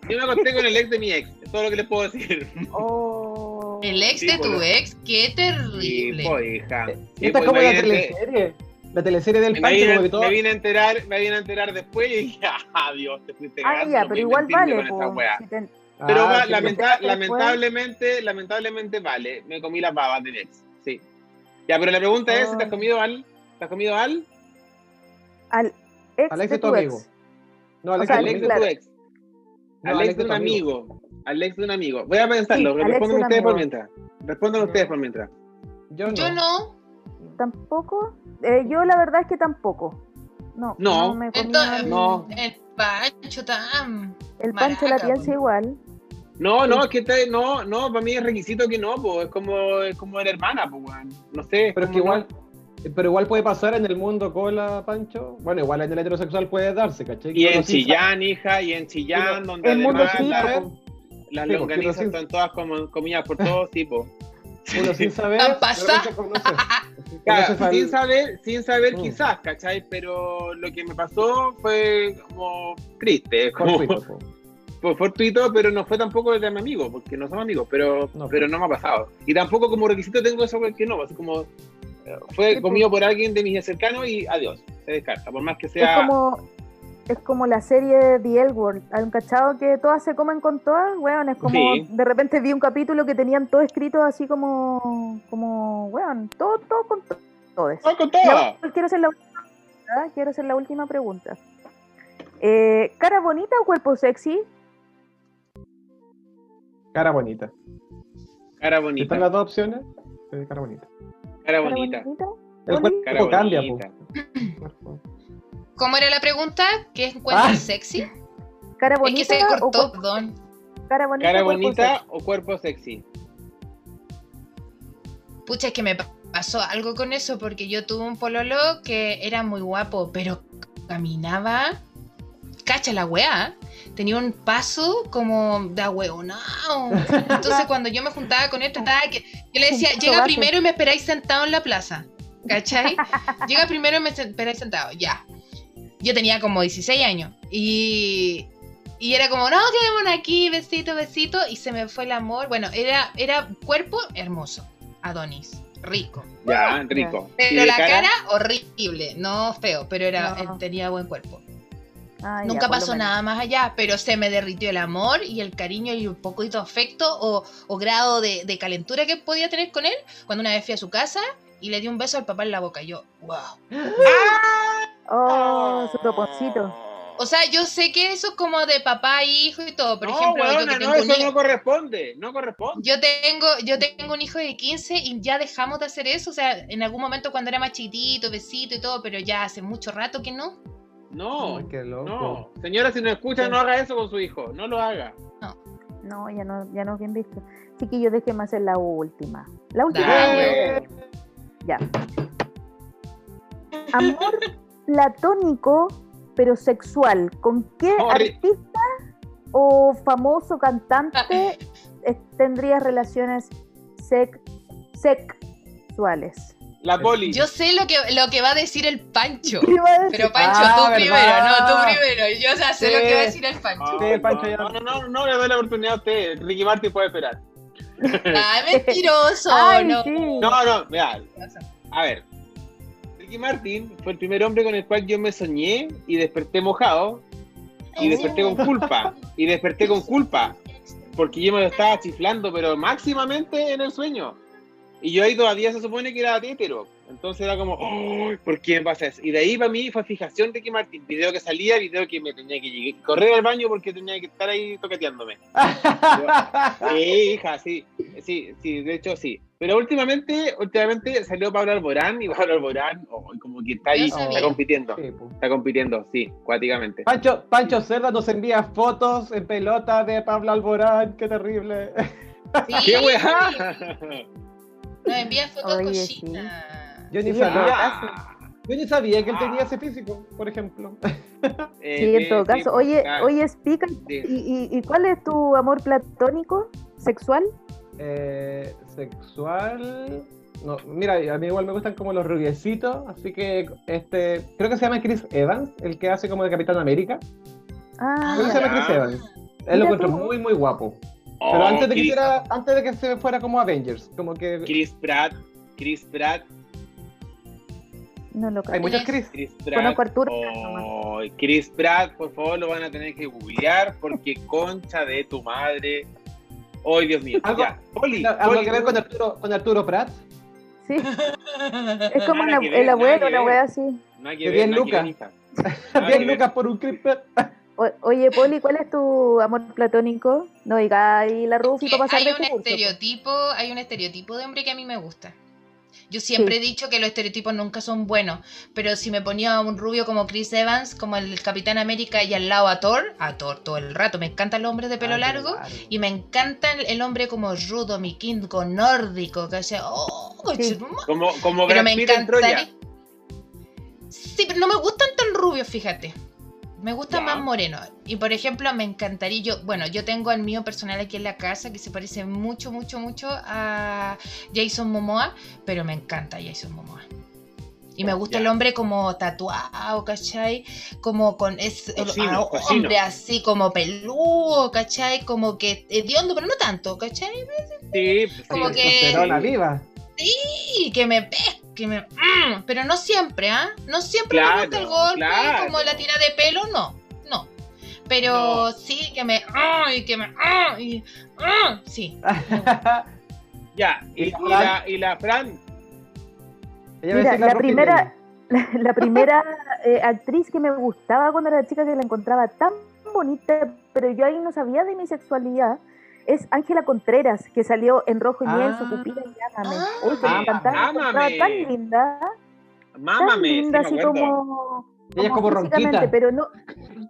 Yo me acosté con el ex de mi ex, es todo lo que les puedo decir. Oh. El ex de tu ex, qué terrible. Sí, hija. Esta es como la teleserie. La teleserie del me vine, me todo... vine a enterar, me vine a enterar después y dije, adiós, te fuiste Ah, ya, pero igual vale. Pero ah, lamentablemente, lamentablemente vale. Me comí las babas del ex. Sí. Ya, pero la pregunta es, ¿te has oh. comido al? ¿Te has comido al? Al ex, al ex de, tu amigo. No, al ex, de tu ex. al ex de un amigo. Al ex de un amigo. Voy a pensarlo. Respondan ustedes por mientras. Respondan ustedes por mientras. Yo no. Yo no. Tampoco. Eh, yo la verdad es que tampoco. No. No. no, me Entonces, no. El Pancho tan. El Pancho la piensa igual. No, no, es que te- no, no, para mí es requisito que no, pues es como, es como la hermana, pues. No sé. Pero es que igual, pero igual puede pasar en el mundo cola, Pancho. Bueno, igual en el heterosexual puede darse, ¿cachai? Y en Chillán, hija, y en Chillán, donde el mundo además sin la- las Sí, longanizas están todas como comidas por todos tipos. uno sin saber. Conoce- Claro, sin saber, sin saber Mm. quizás, ¿cachai? Pero lo que me pasó fue como triste, como fortuito, fortuito, pero no fue tampoco de mi amigo, porque no somos amigos, pero No. pero no me ha pasado. Y tampoco como requisito tengo eso que no, así como eh, fue comido por alguien de mis cercanos y adiós, se descarta, por más que Es sea... como, es como la serie The L World. ¿Han cachado que todas se comen con todas? Weón, es como Sí. de repente vi un capítulo que tenían todo escrito así como, como weón, todo, todo con to- quiero hacer la última pregunta. Quiero hacer la última pregunta. Eh, ¿Cara bonita o cuerpo sexy? Cara bonita. Cara bonita, están las dos opciones, eh, cara bonita. cara ¿Cara bonita, El cara cuerpo cambia, bonita. ¿Cómo era la pregunta? ¿Qué encuentras Ah. sexy? ¿Cara Es bonita que se o cortó, cuerpo- perdón. cara bonita? ¿Cara o cuerpo bonita sexy? o cuerpo sexy? Pucha, es que me pa- pasó algo con eso porque yo tuve un pololo que era muy guapo, pero caminaba, cacha la weá, tenía un paso como de ahueonao. Entonces cuando yo me juntaba con él, trataba que yo le decía, llega primero y me esperáis sentado en la plaza. ¿Cachai? Llega primero y me esperáis sentado, ya. Yo tenía como 16 años y, y era como, no, quedémonos aquí, besito, besito, y se me fue el amor. Bueno, era, era cuerpo hermoso, Adonis, rico. Ya, rico. ¿Y Pero la cara? horrible, no feo, pero era, No. él tenía buen cuerpo. Ah, Nunca pasó nada más allá, pero se me derritió el amor y el cariño y un poquito de afecto o, o grado de, de calentura que podía tener con él cuando una vez fui a su casa y le di un beso al papá en la boca. Y yo, wow. Oh, su toponcito. O sea, yo sé que eso es como de papá, hijo y todo. Por no, ejemplo, yo que no, tengo eso hijo- no corresponde, no corresponde. Yo tengo, yo tengo un hijo de 15 y ya dejamos de hacer eso. O sea, en algún momento cuando era más chiquitito, besito y todo, pero ya hace mucho rato que no. No, Ay, qué loco. no. Señora, si no escucha, no haga eso con su hijo, no lo haga. No, ya no, ya no es bien visto. Chiquillos, déjenme hacer la última. La última. Dale. Ya. Amor platónico, pero sexual. ¿Con qué artista o famoso cantante eh, tendrías relaciones sec- sexuales? La poli. Yo sé lo que, lo que va a decir el Pancho. Pero Pancho, Ah, tú ¿verdad? primero, no, tú primero. Yo ya sé Sí. lo que va a decir el Pancho. Ah, Sí, Pancho, ya. no, no, no, no le doy la oportunidad a usted. Ricky Martin puede esperar. Ah, mentiroso, Ay, no. sí. No, no, mira. A ver. Ricky Martin fue el primer hombre con el cual yo me soñé y desperté mojado. Y Oh. desperté con culpa. Y desperté con culpa. Porque yo me lo estaba chiflando, pero máximamente en el sueño. Y yo ahí todavía se supone que era hétero. Entonces era como, "Oh, ¿por qué me pasa eso? Y de ahí para mí fue fijación Ricky Martin. Video que salía, video que me tenía que llegar- correr al baño porque tenía que estar ahí toqueteándome. Sí, hija, sí, sí, sí, de hecho sí. Pero últimamente, últimamente salió Pablo Alborán y Pablo Alborán oh, como que está ahí, está compitiendo, Sí, está compitiendo, sí, cuáticamente. Pancho, Pancho Cerda nos envía fotos en pelota de Pablo Alborán, qué terrible. Sí, ¡Qué weá! Nos envía fotos Oye, cochinas. Yo ni Sí, sabía, yo ni sabía que él tenía Ah. ese físico, por ejemplo. Eh, Sí, en todo sí, caso. Oye, claro, oye, explica. sí. ¿Y, y, y cuál es tu amor platónico sexual? Eh, sexual. No, mira, a mí igual me gustan como los rubiecitos, así que este, creo que se llama Chris Evans, el que hace como de Capitán América. Ah, Creo que se llama Chris. Evans. Él lo encuentro tú. muy, muy guapo. Oh, Pero antes de que Chris, hiciera- antes de que se fuera como Avengers, como que Chris Pratt, Chris Pratt, no lo hay conozco. muchos Chris. Chris Pratt. Arturo. Oh, Chris Pratt, por favor, lo van a tener que googlear porque concha de tu madre. ¡Ay, Dios mío! Algo- Ya, Poli, ¿Algo Poli, que ver con Arturo, con Arturo Pratt? Sí, es como una- ver, el abuelo, una wea así. Nada que Que ver, bien nada que ver, Luca. hija. Nada que Bien. Lucas, por un. O- oye, Poli, ¿cuál es tu amor platónico? No diga ahí la Rufi para pasar hay de un curso. po. estereotipo, hay un estereotipo de hombre que a mí me gusta. Yo siempre he dicho que los estereotipos nunca son buenos, pero si me ponía un rubio como Chris Evans, como el Capitán América y al lado a Thor, a Thor todo el rato, me encanta el hombre de pelo Ah, largo claro. y me encanta el, el hombre como rudo, miquinco, nórdico, que sea, oh, conchetumare. Como, como pero Brad me Pitt en Troya. encantaría. Sí, pero no me gustan tan rubios, fíjate. Me gustan Ya. más morenos. Y por ejemplo, me encantaría yo, bueno, yo tengo al mío personal aquí en la casa que se parece mucho, mucho, mucho a Jason Momoa, pero me encanta Jason Momoa. Y me gusta Ya. el hombre como tatuado, ¿cachai? Como con ese Cochino, ah, cochino. hombre así como peludo, ¿cachai? Como que hediondo, pero no tanto, ¿cachai? Sí, pues, Como sí. que- viva. Sí, que me pesque, me... mm, pero no siempre, ¿ah? No siempre Claro, me gusta el golpe, claro. como la tira de pelo, no, no. Pero No. sí, que me... ay, que me... ay, ah, sí. Ya, y, ¿Y y la, y la Fran, Ella me Mira, la Carlos primera, la, la primera eh, actriz que me gustaba cuando era chica, que la encontraba tan bonita, pero yo ahí no sabía de mi sexualidad, es Ángela Contreras, que salió en Rojo y Miel, su Ah. pupila y Ámame. Ah, Uy, que me encantaba, la encontraba Ámame. tan linda, tan mámame, sí linda, así como... Ella es como. Pero no,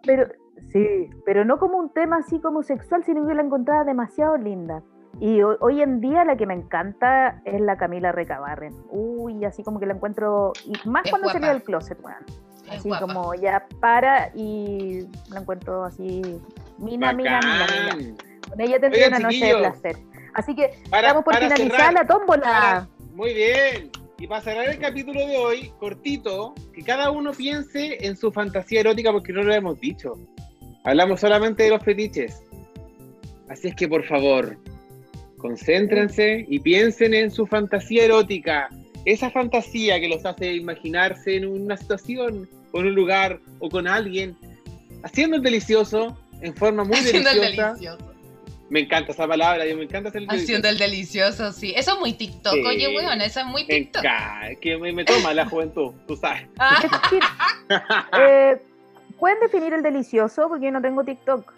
pero, sí, pero no como un tema así como sexual, sino que la encontraba demasiado linda. Y ho- hoy en día la que me encanta es la Camila Recabarren. Uy, así como que la encuentro, y más Es cuando guapa. salió del closet, weón. Es Así guapa. como ya para y la encuentro así, mina, mina, mina, mina. Con ella tendría Oigan, una noche de placer. Así que Para, estamos por para finalizar cerrar, la tómbola. para- muy bien. Y para cerrar el capítulo de hoy, cortito, que cada uno piense en su fantasía erótica porque no lo hemos dicho. Hablamos solamente de los fetiches. Así es que por favor, concéntrense y piensen en su fantasía erótica. Esa fantasía que los hace imaginarse en una situación, o en un lugar, o con alguien, haciendo el delicioso en forma muy Haciendo el deliciosa. delicioso. Me encanta esa palabra, yo me encanta hacer el Haciendo el delicioso, sí. Eso es muy TikTok, Sí. oye, weón, eso es muy Me TikTok. encanta, que me, me toma la juventud, tú sabes. Ah, Eh, ¿Pueden definir el delicioso? Porque yo no tengo TikTok.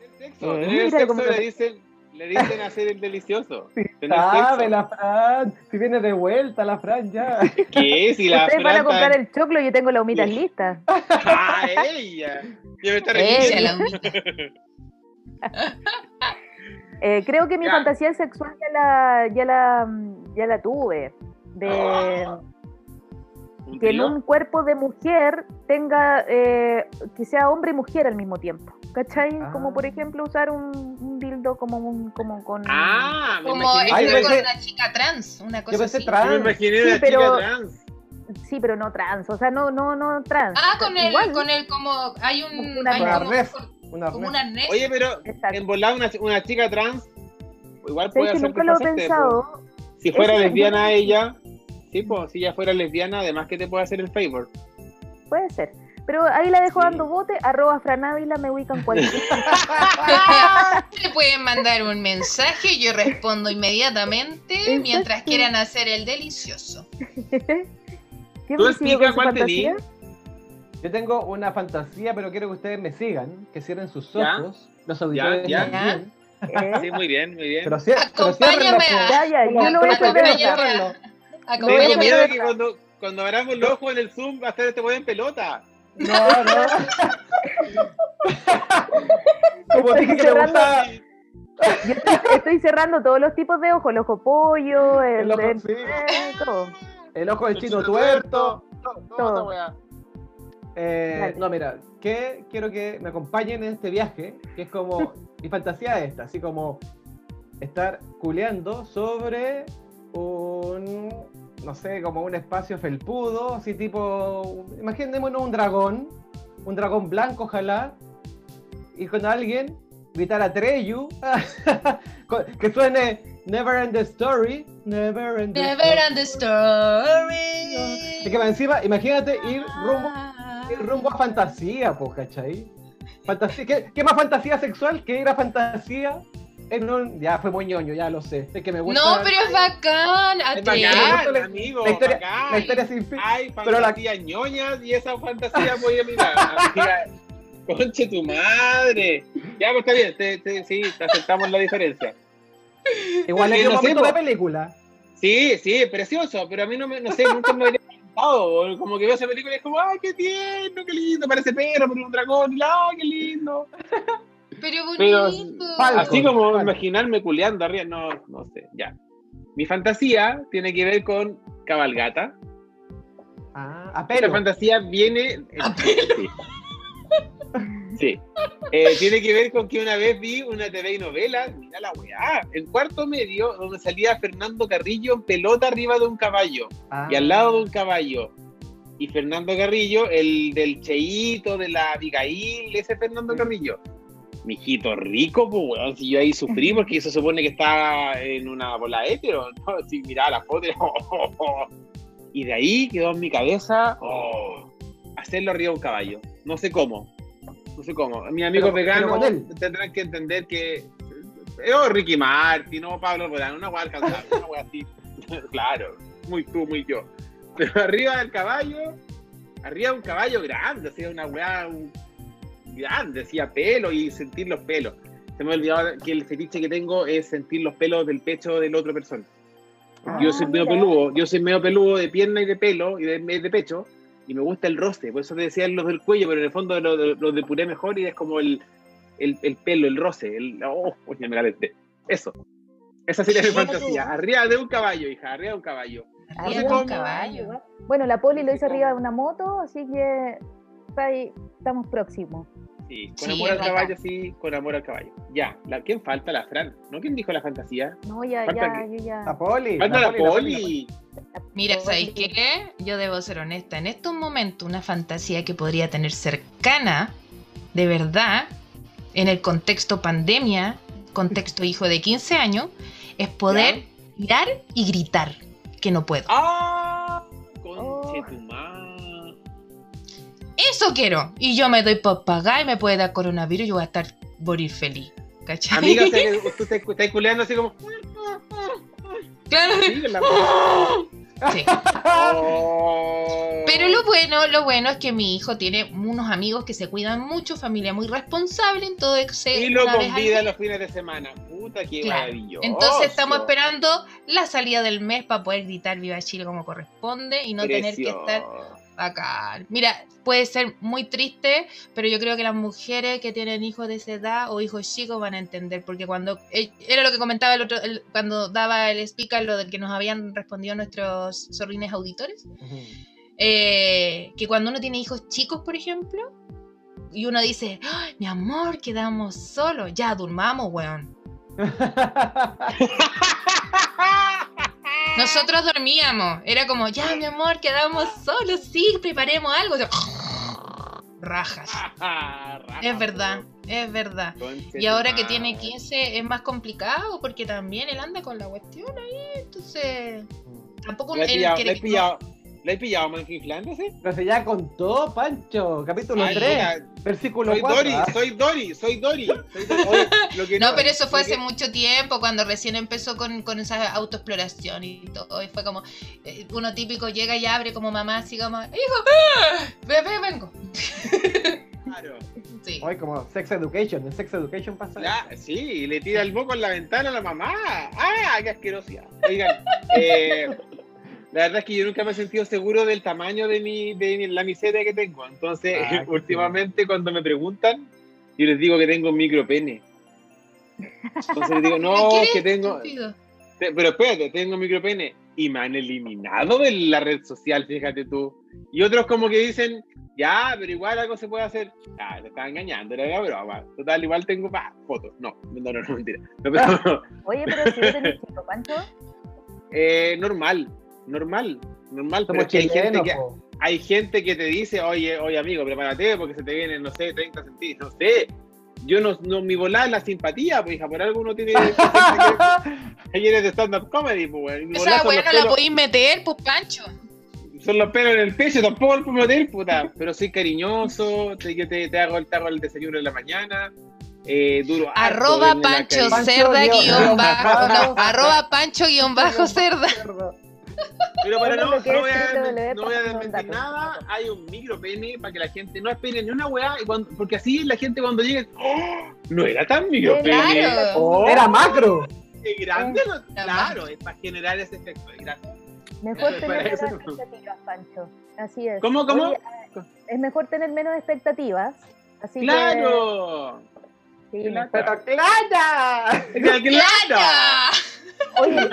El sexo, Eh, tener el sexo cómo le te- dicen, le dicen hacer el delicioso. Tener Sabe sexo. la Fran. Si viene de vuelta la Fran ya. ¿Qué? Si la Ustedes van a Fran comprar tan- el choclo y yo tengo las humitas Sí. listas. ¡Ah, ella! Debe estar aquí. ella, la humita. Eh, creo que mi Ya. fantasía sexual ya la, ya la, ya la tuve. De ¿Un que en un cuerpo de mujer tenga, eh, que sea hombre y mujer al mismo tiempo. ¿Cachai? Ah. Como por ejemplo usar un, un dildo como un, como con. Ah, Como yo con pensé- una chica trans, una cosa pensé así. trans. yo me imaginé Sí, una pero- chica trans. Sí, pero no trans, o sea, no, no, no trans. Ah, con el, Igual, con el como hay un Una hay Una como, ref. Una como ref. un arnés. Oye, pero Exacto. en volar una, una chica trans, igual puede hacer nunca lo he pensado. Si fuera lesbiana ella, sí, pues, si ella fuera lesbiana, además que te puede hacer el favor. Puede ser. Pero ahí la dejo Sí. dando bote, arroba franávila, me ubican cualquier. Me pueden mandar un mensaje y yo respondo inmediatamente Exacto. mientras quieran hacer el delicioso. ¿Quién Tú explica cuál fantasía? Yo tengo una fantasía, pero quiero que ustedes me sigan, que cierren sus Ya. ojos. Los auditores ya. también. ¿Eh? Sí, muy bien, muy bien. Pero, cier- pero Acompáñame ciérrenlo, a-. Ya, ya, yo lo voy a Acompáñame. Tengo Acompáñame. a miedo que cuando, cuando abramos los ojos en el Zoom, va a estar este weón en pelota. No, no. Como Estoy dije que me cerrando- gustaba Yo estoy, estoy cerrando todos los tipos de ojos, el ojo pollo, el, El ojo, el- sí. todo. el ojo del chino tuerto. Todo, Todo. weá. Eh, no, mira, que quiero que me acompañen en este viaje, que es como mi fantasía es esta, así como estar culeando sobre un, no sé, como un espacio felpudo, así tipo, imaginémonos un dragón, un dragón blanco ojalá, y con alguien gritar a Treyu, que suene Never End the Story, Never End the Never end the story. Y que encima, imagínate ir rumbo rumbo a fantasía, pues, ¿cachai? Fantasía, ¿qué, qué más fantasía sexual que ir a fantasía en un... Ya fue muy ñoño, ya lo sé. Es que me gusta... No, pero es bacán. Es Ate. bacán, la- amigo. la historia- bacán. La historia sin fin. Hay pero la- ñoñas y esa fantasía voy a mirar. Conche tu madre. Ya, pues está bien, te- te- sí, te aceptamos la diferencia. Igual es un no sé, de película. Sí, sí, precioso, pero a mí no me, no sé, nunca me habría Como que veo esa película y es como, ay, qué tierno, qué lindo, parece perro, pero un dragón, y ay, qué lindo. Pero Pero bonito. así como imaginarme culeando arriba, no, no sé, ya. Mi fantasía tiene que ver con cabalgata. Ah, a Esta pelo. fantasía viene. Sí. Sí. Eh, tiene que ver con que una vez vi una TV y novela, mira la weá, en cuarto medio, donde salía Fernando Carrillo en pelota arriba de un caballo Ah. y al lado de un caballo. Y Fernando Carrillo, el del Cheito, de la Abigail, ese Fernando Carrillo. Mijito rico, pues weón, si yo ahí sufrí porque se supone que estaba en una bola hetero, ¿no? Si miraba la foto y, y de ahí quedó en mi cabeza oh, hacerlo arriba de un caballo. No sé cómo. No sé cómo. Mis amigos Pero- él. tendrán que entender que es o Ricky Martin o Pablo Rodán, una weá alcanzable, una weá así. claro, muy tú, muy yo. Pero arriba del caballo, arriba de un caballo grande, así una weá un- grande, hacía pelo y sentir los pelos. Se me ha olvidado que el fetiche que tengo es sentir los pelos del pecho de la otra persona. yo Ah, soy medio peludo, yo soy medio peludo de pierna y de pelo y de, de pecho, y me gusta el roce, por eso te decía los del cuello, pero en el fondo los lo, lo depuré mejor y es como el, el, el pelo, el roce, el, oh, uy, ya me calenté. Eso. Esa sería mi fantasía. Arriba de un caballo, hija, arriba de un caballo. Arriba sé de cómo. un caballo. Bueno, la poli lo hizo arriba de una moto, así que está ahí, estamos próximos. Sí, con Sí, amor al caballo, sí, con amor al caballo. Ya, la, ¿quién falta? La Fran. ¿No? ¿Quién dijo la fantasía? No, ya, Falta ya, que- yo ya. La poli. Falta la poli, la poli. Mira. ¿sabéis qué? Yo debo ser honesta. En estos momentos, una fantasía que podría tener cercana, de verdad, en el contexto pandemia, contexto hijo de 15 años, es poder mirar y gritar que no puedo. ¡Ah! Eso quiero. Y yo me doy por pagar y me puede dar coronavirus y yo voy a estar morir feliz. ¿Cachai? Amiga, tú estás, estás culeando así como. claro. Sí, con la- Sí. Oh. Pero lo bueno, lo bueno es que mi hijo tiene unos amigos que se cuidan mucho, familia muy responsable, entonces Y lo una vez al convida los fines de semana. Puta, qué Claro. maravilloso. Entonces estamos esperando la salida del mes para poder gritar Viva Chile como corresponde y no tener que estar Mira, puede ser muy triste, pero yo creo que las mujeres que tienen hijos de esa edad o hijos chicos van a entender, porque cuando eh, era lo que comentaba el otro, el- cuando daba el speaker, lo del que nos habían respondido nuestros zorrines auditores, eh, que cuando uno tiene hijos chicos, por ejemplo, y uno dice, "Ay, mi amor, quedamos solos, ya durmamos, weón. Nosotros dormíamos, era como, ya, mi amor, quedamos solos, sí, preparemos algo. Yo, Rajas. Es verdad, es verdad. Y ahora que tiene 15 es más complicado porque también él anda con la cuestión ahí, entonces tampoco ¿La he él quiere pillado? ¿La he pillado Monkey inflándose? Pero se ya contó, Pancho. Capítulo Ay, 3, mira, versículo Soy 4. Dori, soy Dori, soy Dori. soy Dori. Oye, lo que No, pero eso fue que- hace mucho tiempo, cuando recién empezó con, con esa autoexploración y todo. Y fue como, eh, uno típico llega y abre como mamá, así como, hijo, ¡ah! ve, ve, vengo. Claro. Sí. Hoy como Sex Education, en Sex Education pasa. La- sí, le tira el moco en la ventana a la mamá. ¡Ah, qué asquerosidad! Oigan, eh, la verdad es que yo nunca me he sentido seguro del tamaño de, mi, de mi- la miseria que tengo. Entonces, Ah, últimamente cuando me preguntan, yo les digo que tengo un micropene. Entonces les digo, no, ¿Qué eres, que tengo... Te- Pero espérate, tengo micropene y me han eliminado de la red social, fíjate tú. Y otros como que dicen, ya, pero igual algo se puede hacer. Ah, te estaba engañando, era la broma. Total, igual tengo pa, fotos. No, no, no, no, mentira. No, pero, Oye, pero si yo tenés chico, Pancho. eh, normal, normal, normal. Somos hay gente que, hay gente que te dice, oye, oye amigo, prepárate porque se te vienen, no sé, 30 centímetros, no sé. Yo no, no mi volada es la simpatía, pues hija, por algo uno tiene que que eres de stand-up comedy, pues, Esa weá no la podéis meter, pues Pancho. son los pelos en el pecho, tampoco el prometer, puta. Pero soy cariñoso, te, te, te hago el tago el desayuno en la mañana. Eh, duro. Arroba Pancho. Cerda guión- bajo- No, arroba Pancho guion bajo Cerda. Pero para no, no es voy a, no voy a desmentir nada, hay un micro pene para que la gente no espere ni una weá, y cuando- porque así la gente cuando llegue, ¡oh! no era tan micro pene. Claro. Oh, Era macro. qué grande. claro, es para generar ese efecto. Gracias. Mejor tener menos expectativas, Pancho. Así es. ¿Cómo, cómo? Oye, es mejor tener menos expectativas. Así ¡Claro! que. sí, Qué mejor. ¡Pero clara! ¡Claro! Oye, debo,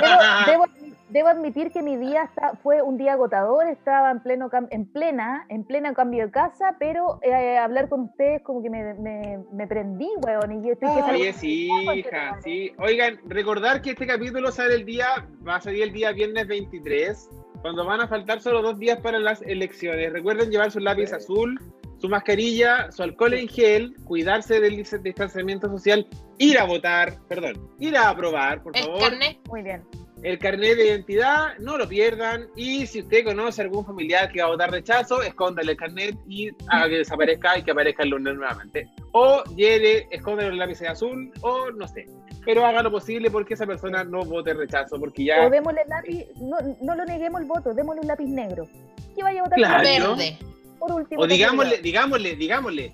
debo- debo admitir que mi día está- fue un día agotador, estaba en pleno cam- en plena, en plena cambio de casa, pero eh, hablar con ustedes como que me, me, me prendí, weón, y yo estoy que salgo- Oye, sí, hija, sí. Oigan, recordar que este capítulo sale el día, va a salir el día viernes 23, cuando van a faltar solo dos días para las elecciones. Recuerden llevar su lápiz azul, su mascarilla, su alcohol en gel, cuidarse del dis- distanciamiento social, ir a votar, perdón, ir a aprobar, por El favor. carnet. Muy bien. El carnet de identidad, no lo pierdan. Y si usted conoce algún familiar que va a votar rechazo, escóndale el carnet y haga que desaparezca y que aparezca el lunes nuevamente. O lleve, escóndale el lápiz azul, o no sé. Pero haga lo posible porque esa persona no vote rechazo, porque ya. O démosle lápiz, no, no lo neguemos el voto, démosle un lápiz negro. ¿Qué vaya a votar Claro. Verde. por último? O que digámosle, digámosle, digámosle.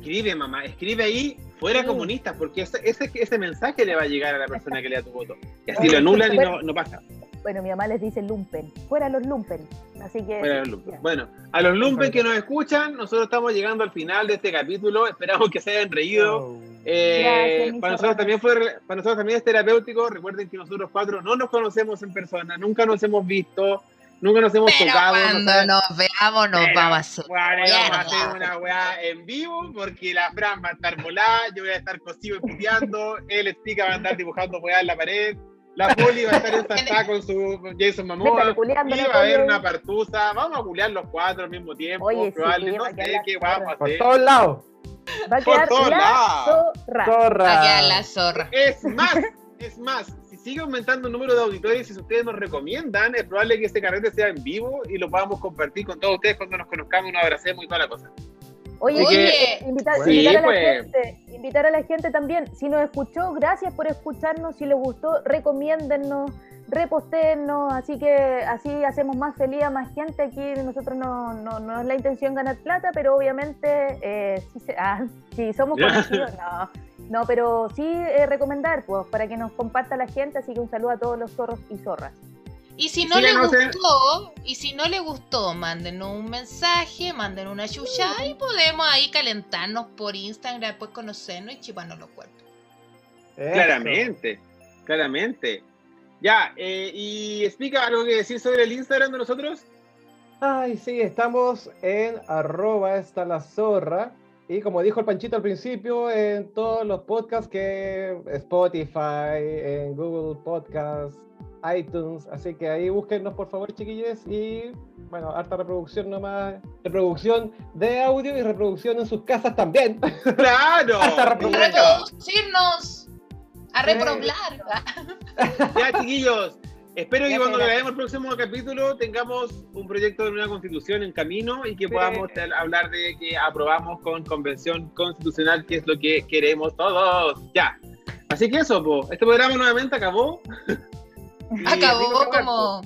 Escribe, mamá, escribe ahí, fuera Sí. comunista, porque ese, ese, ese mensaje le va a llegar a la persona que le da tu voto. Y así lo anulan y no, no pasa. Bueno, mi mamá les dice lumpen, fuera los lumpen. Así que. Fuera los lumpen. Bueno, a los lumpen que nos escuchan, nosotros estamos llegando al final de este capítulo. Esperamos que se hayan reído. Eh, Gracias, para nosotros también fue para nosotros también es terapéutico. Recuerden que nosotros cuatro no nos conocemos en persona, nunca nos hemos visto, nunca nos hemos Pero tocado. no cuando sabe- nos veamos, nos Pero, vamos a. Bueno, vamos a hacer una weá en vivo porque la Fran va a estar volada, yo voy a estar cosido y puteando, el Stika va a andar dibujando weá en la pared, la Poli va a estar ensartada con su Jason Momoa, culiando, y va a haber una partusa, vamos a culiar los cuatro al mismo tiempo, Oye, sí, va no sé qué vamos a Por hacer. todos lados. Va a por quedar todos la lados. zorra. Zorra. Aquí a la zorra. Es más, es más, sigue aumentando el número de auditores y si ustedes nos recomiendan, es probable que este carrete sea en vivo y lo podamos compartir con todos ustedes cuando nos conozcamos, nos abracemos y toda la cosa. Oye, que- invitar, Sí, invitar a la pues. gente, invitar a la gente también. Si nos escuchó, gracias por escucharnos. Si les gustó, recomiéndennos, repostéennos. Así que así hacemos más feliz a más gente. Aquí nosotros no, no, no es la intención ganar plata, pero obviamente eh, si, se- ah, si somos conocidos, no. No, pero sí eh, recomendar, pues, para que nos comparta la gente. Así que un saludo a todos los zorros y zorras. Y si no le Síganos en- gustó, y si no le gustó, mándenos un mensaje, manden una chucha y podemos ahí calentarnos por Instagram, después conocernos y chiparnos los cuerpos. Eso. Claramente, claramente. Ya, eh, y explica algo que decir sobre el Instagram de nosotros. Ay, sí, estamos en arroba está la zorra. Y como dijo el Panchito al principio, en todos los podcasts que Spotify, en Google Podcasts, iTunes. Así que ahí búsquennos por favor, chiquillos. Y bueno, harta reproducción nomás. Reproducción de audio y reproducción en sus casas también. ¡Claro! Hasta A reproducir. reproducirnos, a reproblar. Ya, chiquillos. Espero que cuando grabemos el próximo capítulo tengamos un proyecto de una constitución en camino y que podamos hablar de que aprobamos con convención constitucional, que es lo que queremos todos. Ya. Así que eso, po. este programa nuevamente acabó. Y Acabó como.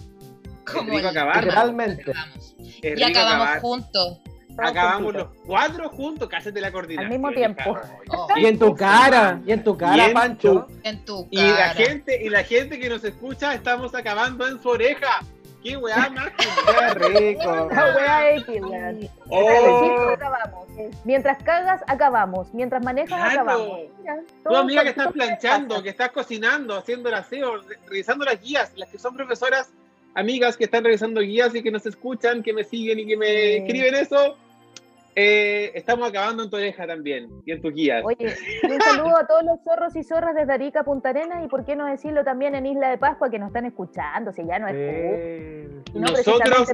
como tema. Literalmente. Acabamos. Y acabamos acabar. juntos. Acabamos juntitos. los cuatro juntos, cállate la coordinación. mismo tiempo. Oh, Y en tu cara, y en tu cara, Y en Pancho. en tu Y la cara. gente, y la gente que nos escucha, estamos acabando en su oreja. ¡Qué weá más! Qué rico. La wea X, weón. Oh. acabamos. Mientras cagas, acabamos. Mientras manejas, Claro. acabamos. Mira, Tu amiga que estás planchando, que estás cocinando, haciendo el aseo, re- revisando las guías, las que son profesoras, amigas que están revisando guías y que nos escuchan, que me siguen y que me Sí. escriben eso, eh, estamos acabando en tu oreja también y en guías. Oye, un saludo a todos los zorros y zorras desde Arica a Punta Arenas y por qué no decirlo también en Isla de Pascua que nos están escuchando, si ya no es Eh, no Nosotros,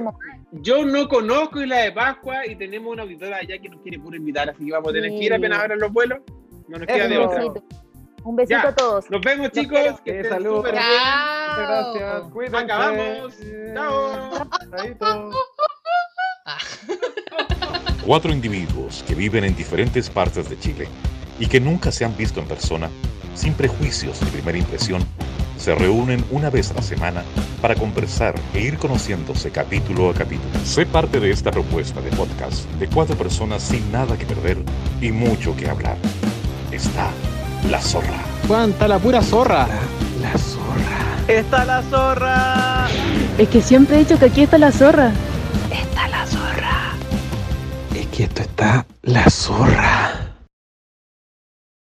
yo no conozco Isla de Pascua y tenemos una auditora allá que nos quiere puro invitar, así que vamos a tener que ir apenas abran los vuelos. No nos queda de un otra. besito. Un besito Ya. a todos. Nos vemos, chicos. quiero. Que Eh, estén. Muchas Chao. gracias. Cuídense. Acabamos. Chao. Cuatro individuos que viven en diferentes partes de Chile y que nunca se han visto en persona, sin prejuicios de primera impresión, se reúnen una vez a la semana para conversar e ir conociéndose capítulo a capítulo. Sé parte de esta propuesta de podcast de cuatro personas sin nada que perder y mucho que hablar. Está la zorra. Cuánta la pura zorra. La zorra. Está la zorra. Es que siempre he dicho que aquí está la zorra. Está la zorra. Esto está la zorra.